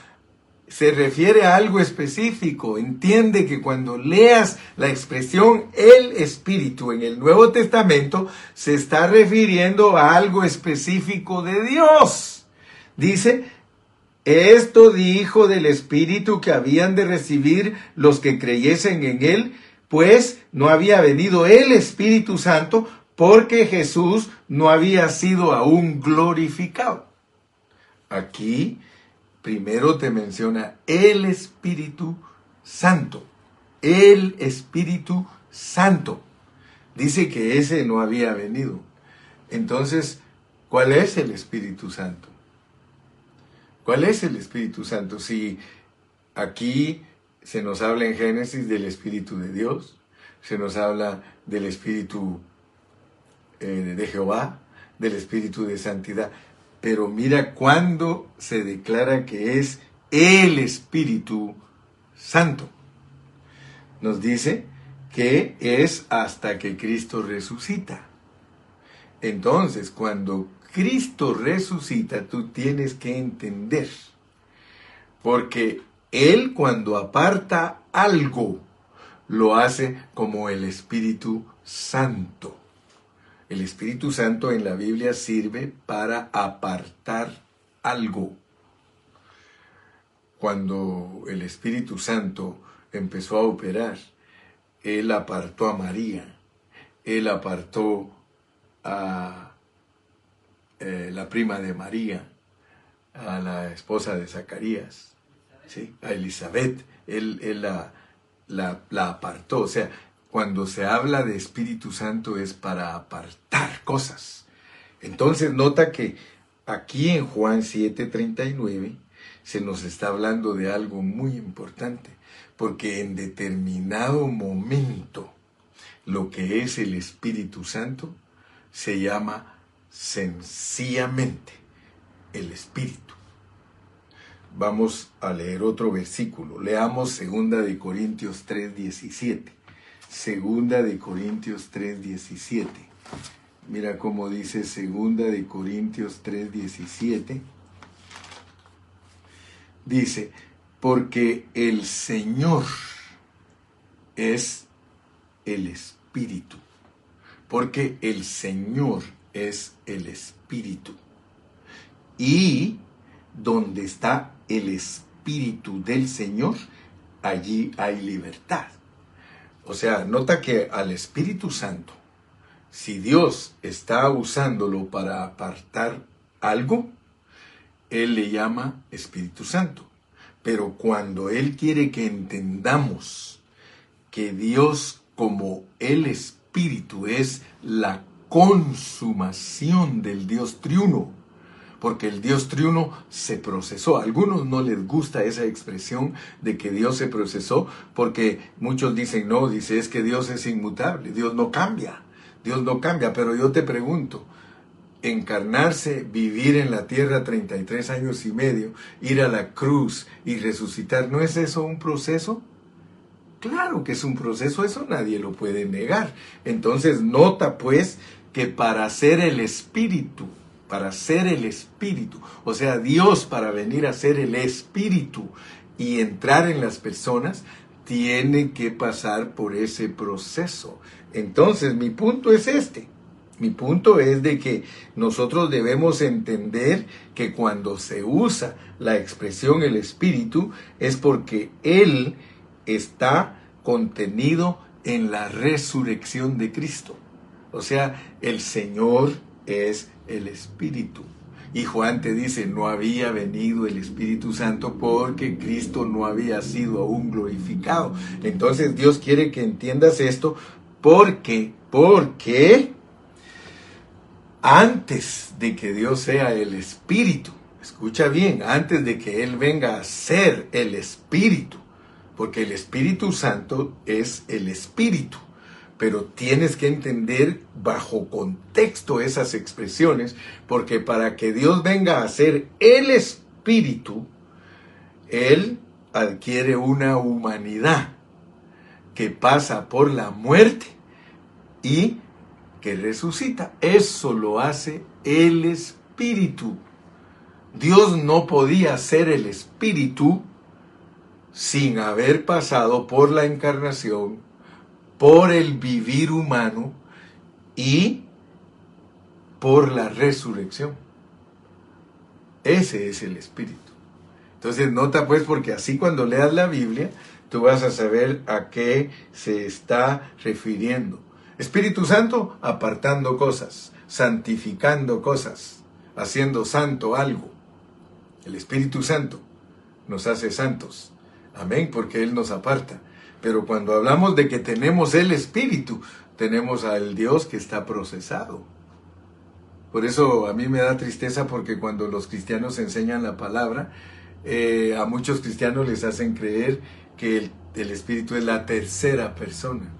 Se refiere a algo específico. Entiende que cuando leas la expresión el Espíritu en el Nuevo Testamento, se está refiriendo a algo específico de Dios. Dice, esto dijo del Espíritu que habían de recibir los que creyesen en Él, pues no había venido el Espíritu Santo porque Jesús no había sido aún glorificado. Aquí primero te menciona el Espíritu Santo, el Espíritu Santo. dice que ese no había venido. Entonces, ¿cuál es el Espíritu Santo? ¿Cuál es el Espíritu Santo? Si aquí se nos habla en Génesis del Espíritu de Dios, se nos habla del Espíritu eh, de Jehová, del Espíritu de Santidad. Pero mira cuando se declara que es el Espíritu Santo. Nos dice que es hasta que Cristo resucita. Entonces, cuando Cristo resucita, tú tienes que entender, porque Él cuando aparta algo, lo hace como el Espíritu Santo. El Espíritu Santo en la Biblia sirve para apartar algo. Cuando el Espíritu Santo empezó a operar, Él apartó a María, Él apartó a eh, la prima de María, a la esposa de Zacarías, ¿sí? a Elizabeth, Él, la, la, la apartó. O sea, cuando se habla de Espíritu Santo es para apartar cosas. Entonces nota que aquí en Juan 7:39 se nos está hablando de algo muy importante, porque en determinado momento lo que es el Espíritu Santo se llama sencillamente el Espíritu. Vamos a leer otro versículo. Leamos segunda de Corintios 3:17. Segunda de Corintios 3:17. Mira cómo dice Segunda de Corintios 3:17. Dice, porque el Señor es el Espíritu. Porque el Señor es el Espíritu. Y donde está el Espíritu del Señor, allí hay libertad. O sea, nota que al Espíritu Santo, si Dios está usándolo para apartar algo, Él le llama Espíritu Santo. Pero cuando Él quiere que entendamos que Dios como el Espíritu es la consumación del Dios triuno, porque el Dios triuno se procesó. A algunos no les gusta esa expresión de que Dios se procesó, porque muchos dicen, no, dice, es que Dios es inmutable, Dios no cambia, Dios no cambia, pero yo te pregunto, encarnarse, vivir en la tierra 33 años y medio, ir a la cruz y resucitar, ¿no es eso un proceso? Claro que es un proceso, eso nadie lo puede negar. Entonces nota pues que para ser el espíritu, para ser el Espíritu. O sea, Dios para venir a ser el Espíritu y entrar en las personas, tiene que pasar por ese proceso. Entonces, mi punto es este. Mi punto es de que nosotros debemos entender que cuando se usa la expresión el Espíritu es porque Él está contenido en la resurrección de Cristo. O sea, el Señor es el Espíritu. Y Juan te dice, no había venido el Espíritu Santo porque Cristo no había sido aún glorificado. Entonces Dios quiere que entiendas esto porque, porque antes de que Dios sea el Espíritu, escucha bien, antes de que Él venga a ser el Espíritu, porque el Espíritu Santo es el Espíritu pero tienes que entender bajo contexto esas expresiones, porque para que Dios venga a ser el Espíritu, Él adquiere una humanidad que pasa por la muerte y que resucita. Eso lo hace el Espíritu. Dios no podía ser el Espíritu sin haber pasado por la encarnación, por el vivir humano y por la resurrección. Ese es el Espíritu. Entonces nota pues porque así cuando leas la Biblia, tú vas a saber a qué se está refiriendo. Espíritu Santo apartando cosas, santificando cosas, haciendo santo algo. El Espíritu Santo nos hace santos. Amén, porque Él nos aparta. Pero cuando hablamos de que tenemos el Espíritu, tenemos al Dios que está procesado. Por eso a mí me da tristeza porque cuando los cristianos enseñan la palabra, eh, a muchos cristianos les hacen creer que el, el Espíritu es la tercera persona.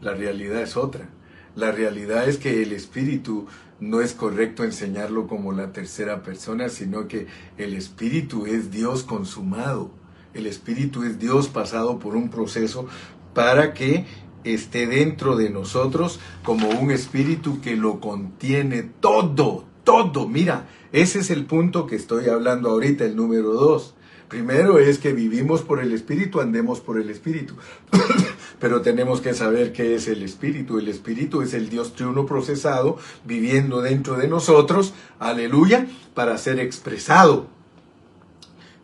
La realidad es otra. La realidad es que el Espíritu no es correcto enseñarlo como la tercera persona, sino que el Espíritu es Dios consumado. El Espíritu es Dios pasado por un proceso para que esté dentro de nosotros como un espíritu que lo contiene todo, todo. Mira, ese es el punto que estoy hablando ahorita, el número dos. Primero es que vivimos por el espíritu, andemos por el espíritu. (coughs) Pero tenemos que saber qué es el espíritu. El espíritu es el Dios triuno procesado viviendo dentro de nosotros, aleluya, para ser expresado.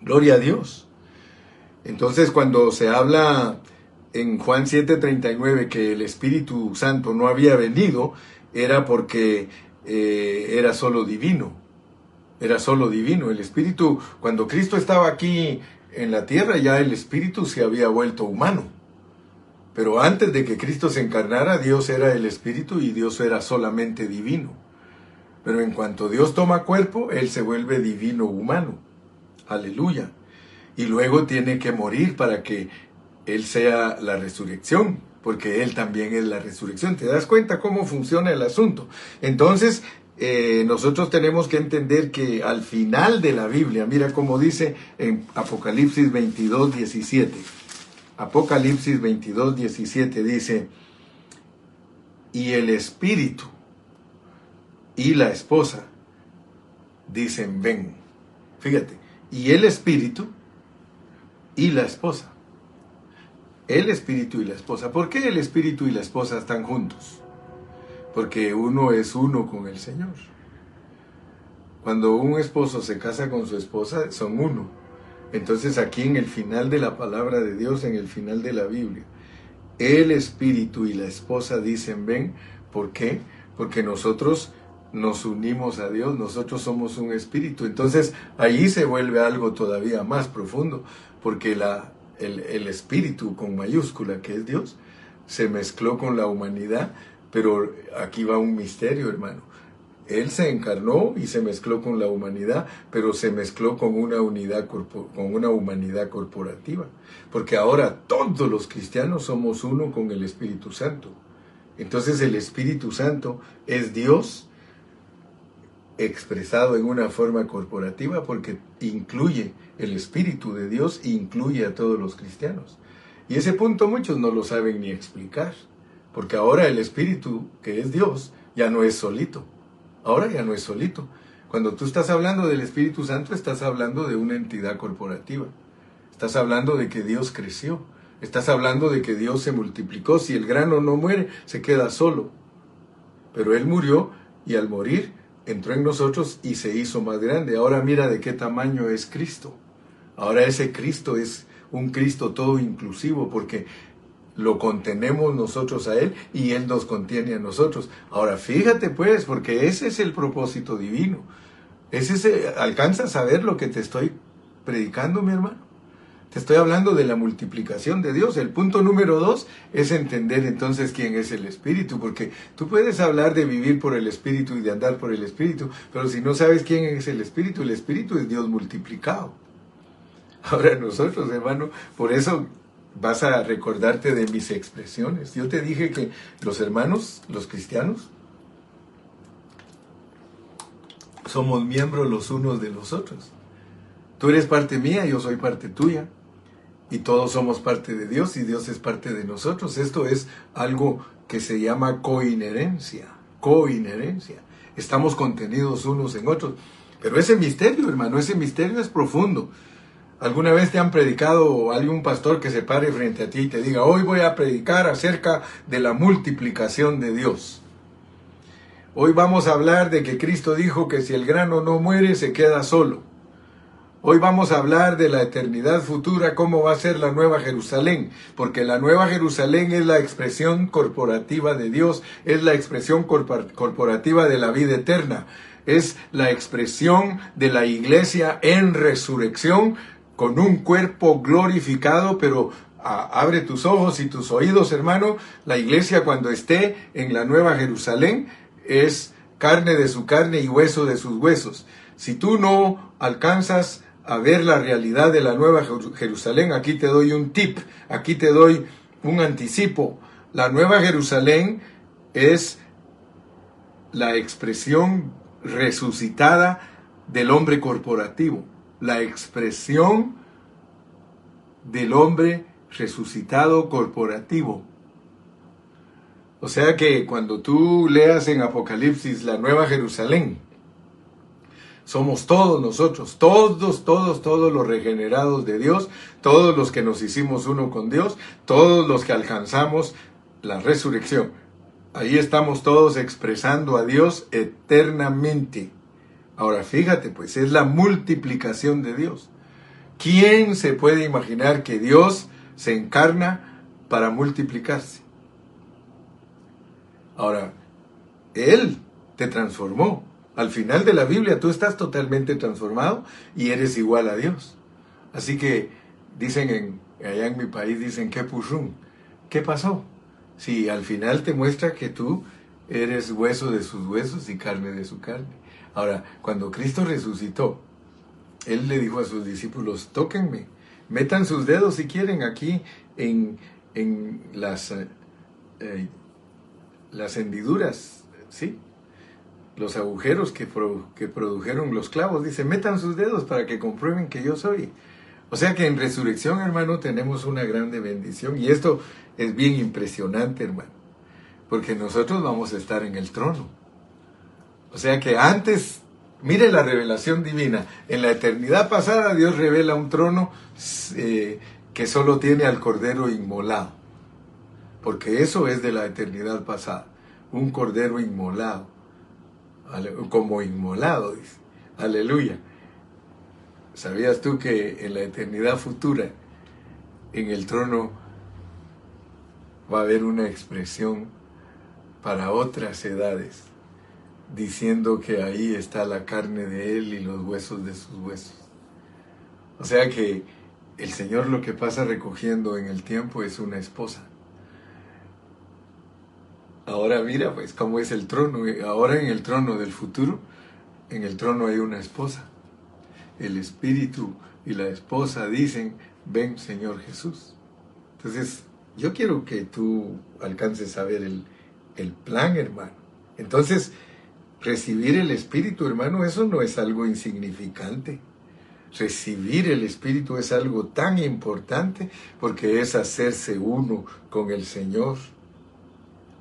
Gloria a Dios. Entonces cuando se habla en Juan 7:39 que el Espíritu Santo no había venido, era porque eh, era solo divino. Era solo divino. El Espíritu, cuando Cristo estaba aquí en la tierra, ya el Espíritu se había vuelto humano. Pero antes de que Cristo se encarnara, Dios era el Espíritu y Dios era solamente divino. Pero en cuanto Dios toma cuerpo, Él se vuelve divino humano. Aleluya. Y luego tiene que morir para que él sea la resurrección, porque Él también es la resurrección. ¿Te das cuenta cómo funciona el asunto? Entonces, eh, nosotros tenemos que entender que al final de la Biblia, mira cómo dice en Apocalipsis 22, 17. Apocalipsis 22, 17 dice, y el espíritu y la esposa dicen, ven. Fíjate, y el espíritu y la esposa el espíritu y la esposa. ¿Por qué el espíritu y la esposa están juntos? Porque uno es uno con el Señor. Cuando un esposo se casa con su esposa, son uno. Entonces aquí en el final de la palabra de Dios, en el final de la Biblia, el espíritu y la esposa dicen, ven, ¿por qué? Porque nosotros nos unimos a Dios, nosotros somos un espíritu. Entonces allí se vuelve algo todavía más profundo, porque la el, espíritu con mayúscula, que es Dios, se mezcló con la humanidad, pero aquí va un misterio, hermano. Él se encarnó y se mezcló con la humanidad, pero se mezcló con una unidad con una humanidad corporativa, porque ahora todos los cristianos somos uno con el Espíritu Santo. Entonces el Espíritu Santo es Dios expresado en una forma corporativa porque incluye el Espíritu de Dios incluye a todos los cristianos. Y ese punto muchos no lo saben ni explicar, porque ahora el Espíritu, que es Dios, ya no es solito. Ahora ya no es solito. Cuando tú estás hablando del Espíritu Santo, estás hablando de una entidad corporativa. Estás hablando de que Dios creció. Estás hablando de que Dios se multiplicó. Si el grano no muere, se queda solo. Pero Él murió y al morir entró en nosotros y se hizo más grande. Ahora mira de qué tamaño es Cristo. Ahora ese Cristo es un Cristo todo inclusivo porque lo contenemos nosotros a Él y Él nos contiene a nosotros. Ahora fíjate pues, porque ese es el propósito divino. Ese ¿Alcanzas a ver lo que te estoy predicando, mi hermano? Te estoy hablando de la multiplicación de Dios. El punto número dos es entender entonces quién es el Espíritu, porque tú puedes hablar de vivir por el Espíritu y de andar por el Espíritu, pero si no sabes quién es el Espíritu, el Espíritu es Dios multiplicado. (laughs) Ahora nosotros, hermano, por eso vas a recordarte de mis expresiones. Yo te dije que los hermanos, los cristianos, somos miembros los unos de los otros. Tú eres parte mía, yo soy parte tuya y todos somos parte de Dios y Dios es parte de nosotros. Esto es algo que se llama coinherencia, coinherencia. Estamos contenidos unos en otros. Pero ese misterio, hermano, ese misterio es profundo. ¿Alguna vez te han predicado algún pastor que se pare frente a ti y te diga, hoy voy a predicar acerca de la multiplicación de Dios? Hoy vamos a hablar de que Cristo dijo que si el grano no muere, se queda solo. Hoy vamos a hablar de la eternidad futura, cómo va a ser la nueva Jerusalén, porque la nueva Jerusalén es la expresión corporativa de Dios, es la expresión corporativa de la vida eterna, es la expresión de la iglesia en resurrección con un cuerpo glorificado, pero abre tus ojos y tus oídos, hermano. La iglesia cuando esté en la Nueva Jerusalén es carne de su carne y hueso de sus huesos. Si tú no alcanzas a ver la realidad de la Nueva Jerusalén, aquí te doy un tip, aquí te doy un anticipo. La Nueva Jerusalén es la expresión resucitada del hombre corporativo, la expresión del hombre resucitado corporativo. O sea que cuando tú leas en Apocalipsis la Nueva Jerusalén, somos todos nosotros, todos, todos, todos los regenerados de Dios, todos los que nos hicimos uno con Dios, todos los que alcanzamos la resurrección. Ahí estamos todos expresando a Dios eternamente. Ahora fíjate, pues es la multiplicación de Dios. ¿Quién se puede imaginar que Dios se encarna para multiplicarse? Ahora, Él te transformó. Al final de la Biblia tú estás totalmente transformado y eres igual a Dios. Así que dicen en, allá en mi país, dicen, ¿qué pushum? ¿Qué pasó? Si al final te muestra que tú eres hueso de sus huesos y carne de su carne. Ahora, cuando Cristo resucitó, Él le dijo a sus discípulos, tóquenme, metan sus dedos si quieren aquí en, en las, eh, las hendiduras, ¿sí? Los agujeros que, que produjeron los clavos. Dice, metan sus dedos para que comprueben que yo soy. O sea que en resurrección, hermano, tenemos una grande bendición. Y esto es bien impresionante, hermano. Porque nosotros vamos a estar en el trono. O sea que antes, mire la revelación divina, en la eternidad pasada Dios revela un trono eh, que solo tiene al Cordero inmolado, porque eso es de la eternidad pasada, un Cordero inmolado, como inmolado, dice, aleluya. ¿Sabías tú que en la eternidad futura, en el trono, va a haber una expresión para otras edades? diciendo que ahí está la carne de él y los huesos de sus huesos. O sea que el Señor lo que pasa recogiendo en el tiempo es una esposa. Ahora mira pues cómo es el trono. Ahora en el trono del futuro, en el trono hay una esposa. El espíritu y la esposa dicen, ven Señor Jesús. Entonces, yo quiero que tú alcances a ver el, el plan, hermano. Entonces, Recibir el Espíritu, hermano, eso no es algo insignificante. Recibir el Espíritu es algo tan importante porque es hacerse uno con el Señor.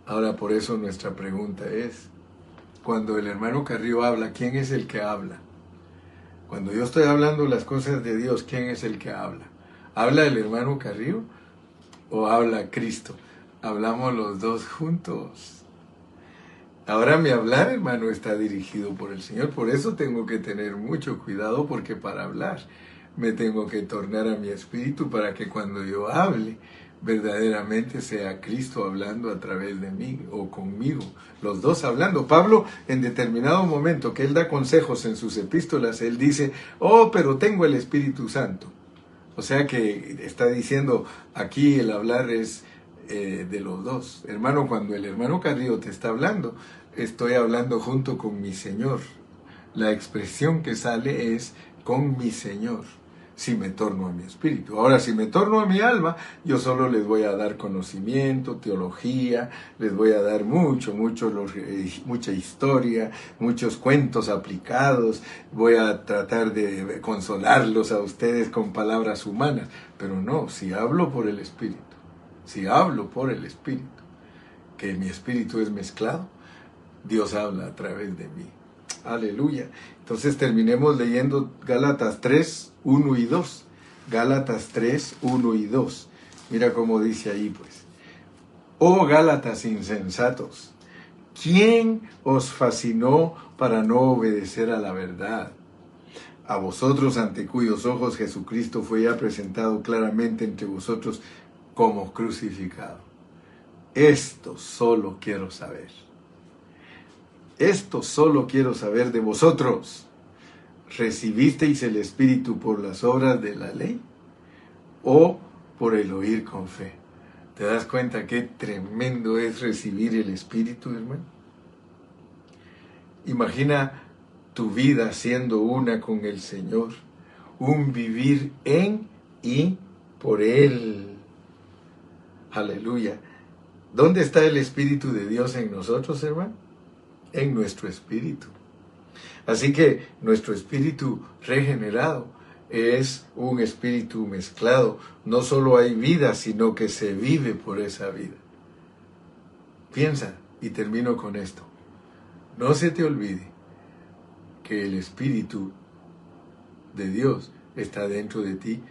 Ahora por eso nuestra pregunta es, cuando el hermano Carrillo habla, ¿quién es el que habla? Cuando yo estoy hablando las cosas de Dios, ¿quién es el que habla? ¿Habla el hermano Carrillo o habla Cristo? Hablamos los dos juntos. Ahora mi hablar, hermano, está dirigido por el Señor. Por eso tengo que tener mucho cuidado porque para hablar me tengo que tornar a mi espíritu para que cuando yo hable verdaderamente sea Cristo hablando a través de mí o conmigo, los dos hablando. Pablo en determinado momento que él da consejos en sus epístolas, él dice, oh, pero tengo el Espíritu Santo. O sea que está diciendo aquí el hablar es eh, de los dos. Hermano, cuando el hermano Carrillo te está hablando, estoy hablando junto con mi Señor. La expresión que sale es con mi Señor, si me torno a mi espíritu. Ahora, si me torno a mi alma, yo solo les voy a dar conocimiento, teología, les voy a dar mucho, mucho, eh, mucha historia, muchos cuentos aplicados, voy a tratar de consolarlos a ustedes con palabras humanas, pero no, si hablo por el espíritu si hablo por el Espíritu, que mi espíritu es mezclado, Dios habla a través de mí. Aleluya. Entonces terminemos leyendo Gálatas 3, 1 y 2. Gálatas 3, 1 y 2. Mira cómo dice ahí pues. Oh Gálatas insensatos, ¿quién os fascinó para no obedecer a la verdad? A vosotros ante cuyos ojos Jesucristo fue ya presentado claramente entre vosotros como crucificado. Esto solo quiero saber. Esto solo quiero saber de vosotros. ¿Recibisteis el Espíritu por las obras de la ley o por el oír con fe. ¿Te das cuenta qué tremendo es recibir el Espíritu, hermano? Imagina tu vida siendo una con el Señor, un vivir en y por Él. Aleluya. ¿Dónde está el Espíritu de Dios en nosotros, hermano? En nuestro espíritu. Así que nuestro espíritu regenerado es un espíritu mezclado. No solo hay vida, sino que se vive por esa vida. Piensa, y termino con esto. No se te olvide que el espíritu de Dios está dentro de ti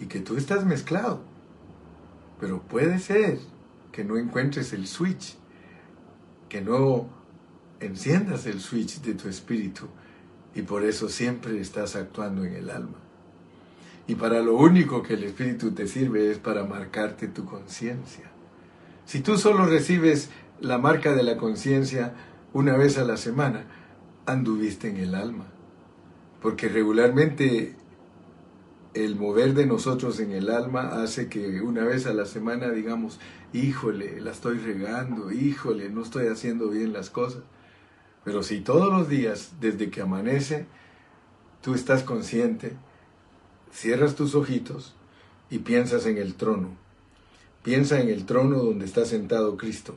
y que tú estás mezclado. Pero puede ser que no encuentres el switch, que no enciendas el switch de tu espíritu y por eso siempre estás actuando en el alma. Y para lo único que el espíritu te sirve es para marcarte tu conciencia. Si tú solo recibes la marca de la conciencia una vez a la semana, anduviste en el alma. Porque regularmente el mover de nosotros en el alma hace que una vez a la semana digamos, híjole, la estoy regando, híjole, no estoy haciendo bien las cosas. Pero si todos los días, desde que amanece, tú estás consciente, cierras tus ojitos y piensas en el trono. Piensa en el trono donde está sentado Cristo.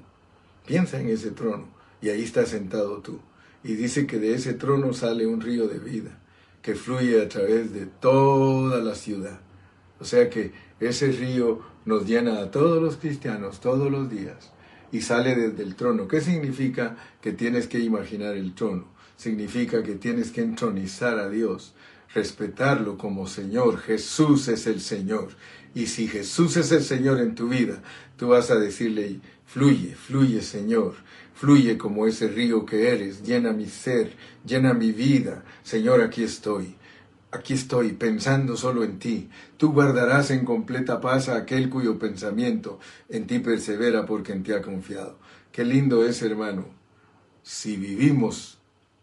Piensa en ese trono y ahí está sentado tú. Y dice que de ese trono sale un río de vida que fluye a través de toda la ciudad. O sea que ese río nos llena a todos los cristianos todos los días y sale desde el trono. ¿Qué significa que tienes que imaginar el trono? Significa que tienes que entronizar a Dios, respetarlo como Señor. Jesús es el Señor. Y si Jesús es el Señor en tu vida, tú vas a decirle, fluye, fluye Señor, fluye como ese río que eres, llena mi ser, llena mi vida. Señor, aquí estoy. Aquí estoy pensando solo en ti. Tú guardarás en completa paz a aquel cuyo pensamiento en ti persevera porque en ti ha confiado. Qué lindo es, hermano, si vivimos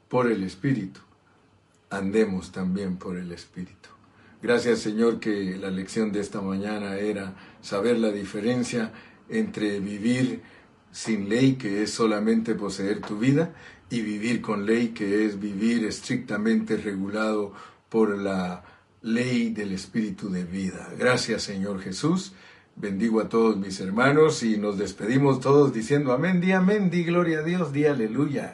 por el Espíritu, andemos también por el Espíritu. Gracias, Señor, que la lección de esta mañana era saber la diferencia entre vivir sin ley, que es solamente poseer tu vida, y vivir con ley, que es vivir estrictamente regulado por la ley del Espíritu de vida. Gracias Señor Jesús. Bendigo a todos mis hermanos y nos despedimos todos diciendo amén, di amén, di gloria a Dios, di aleluya.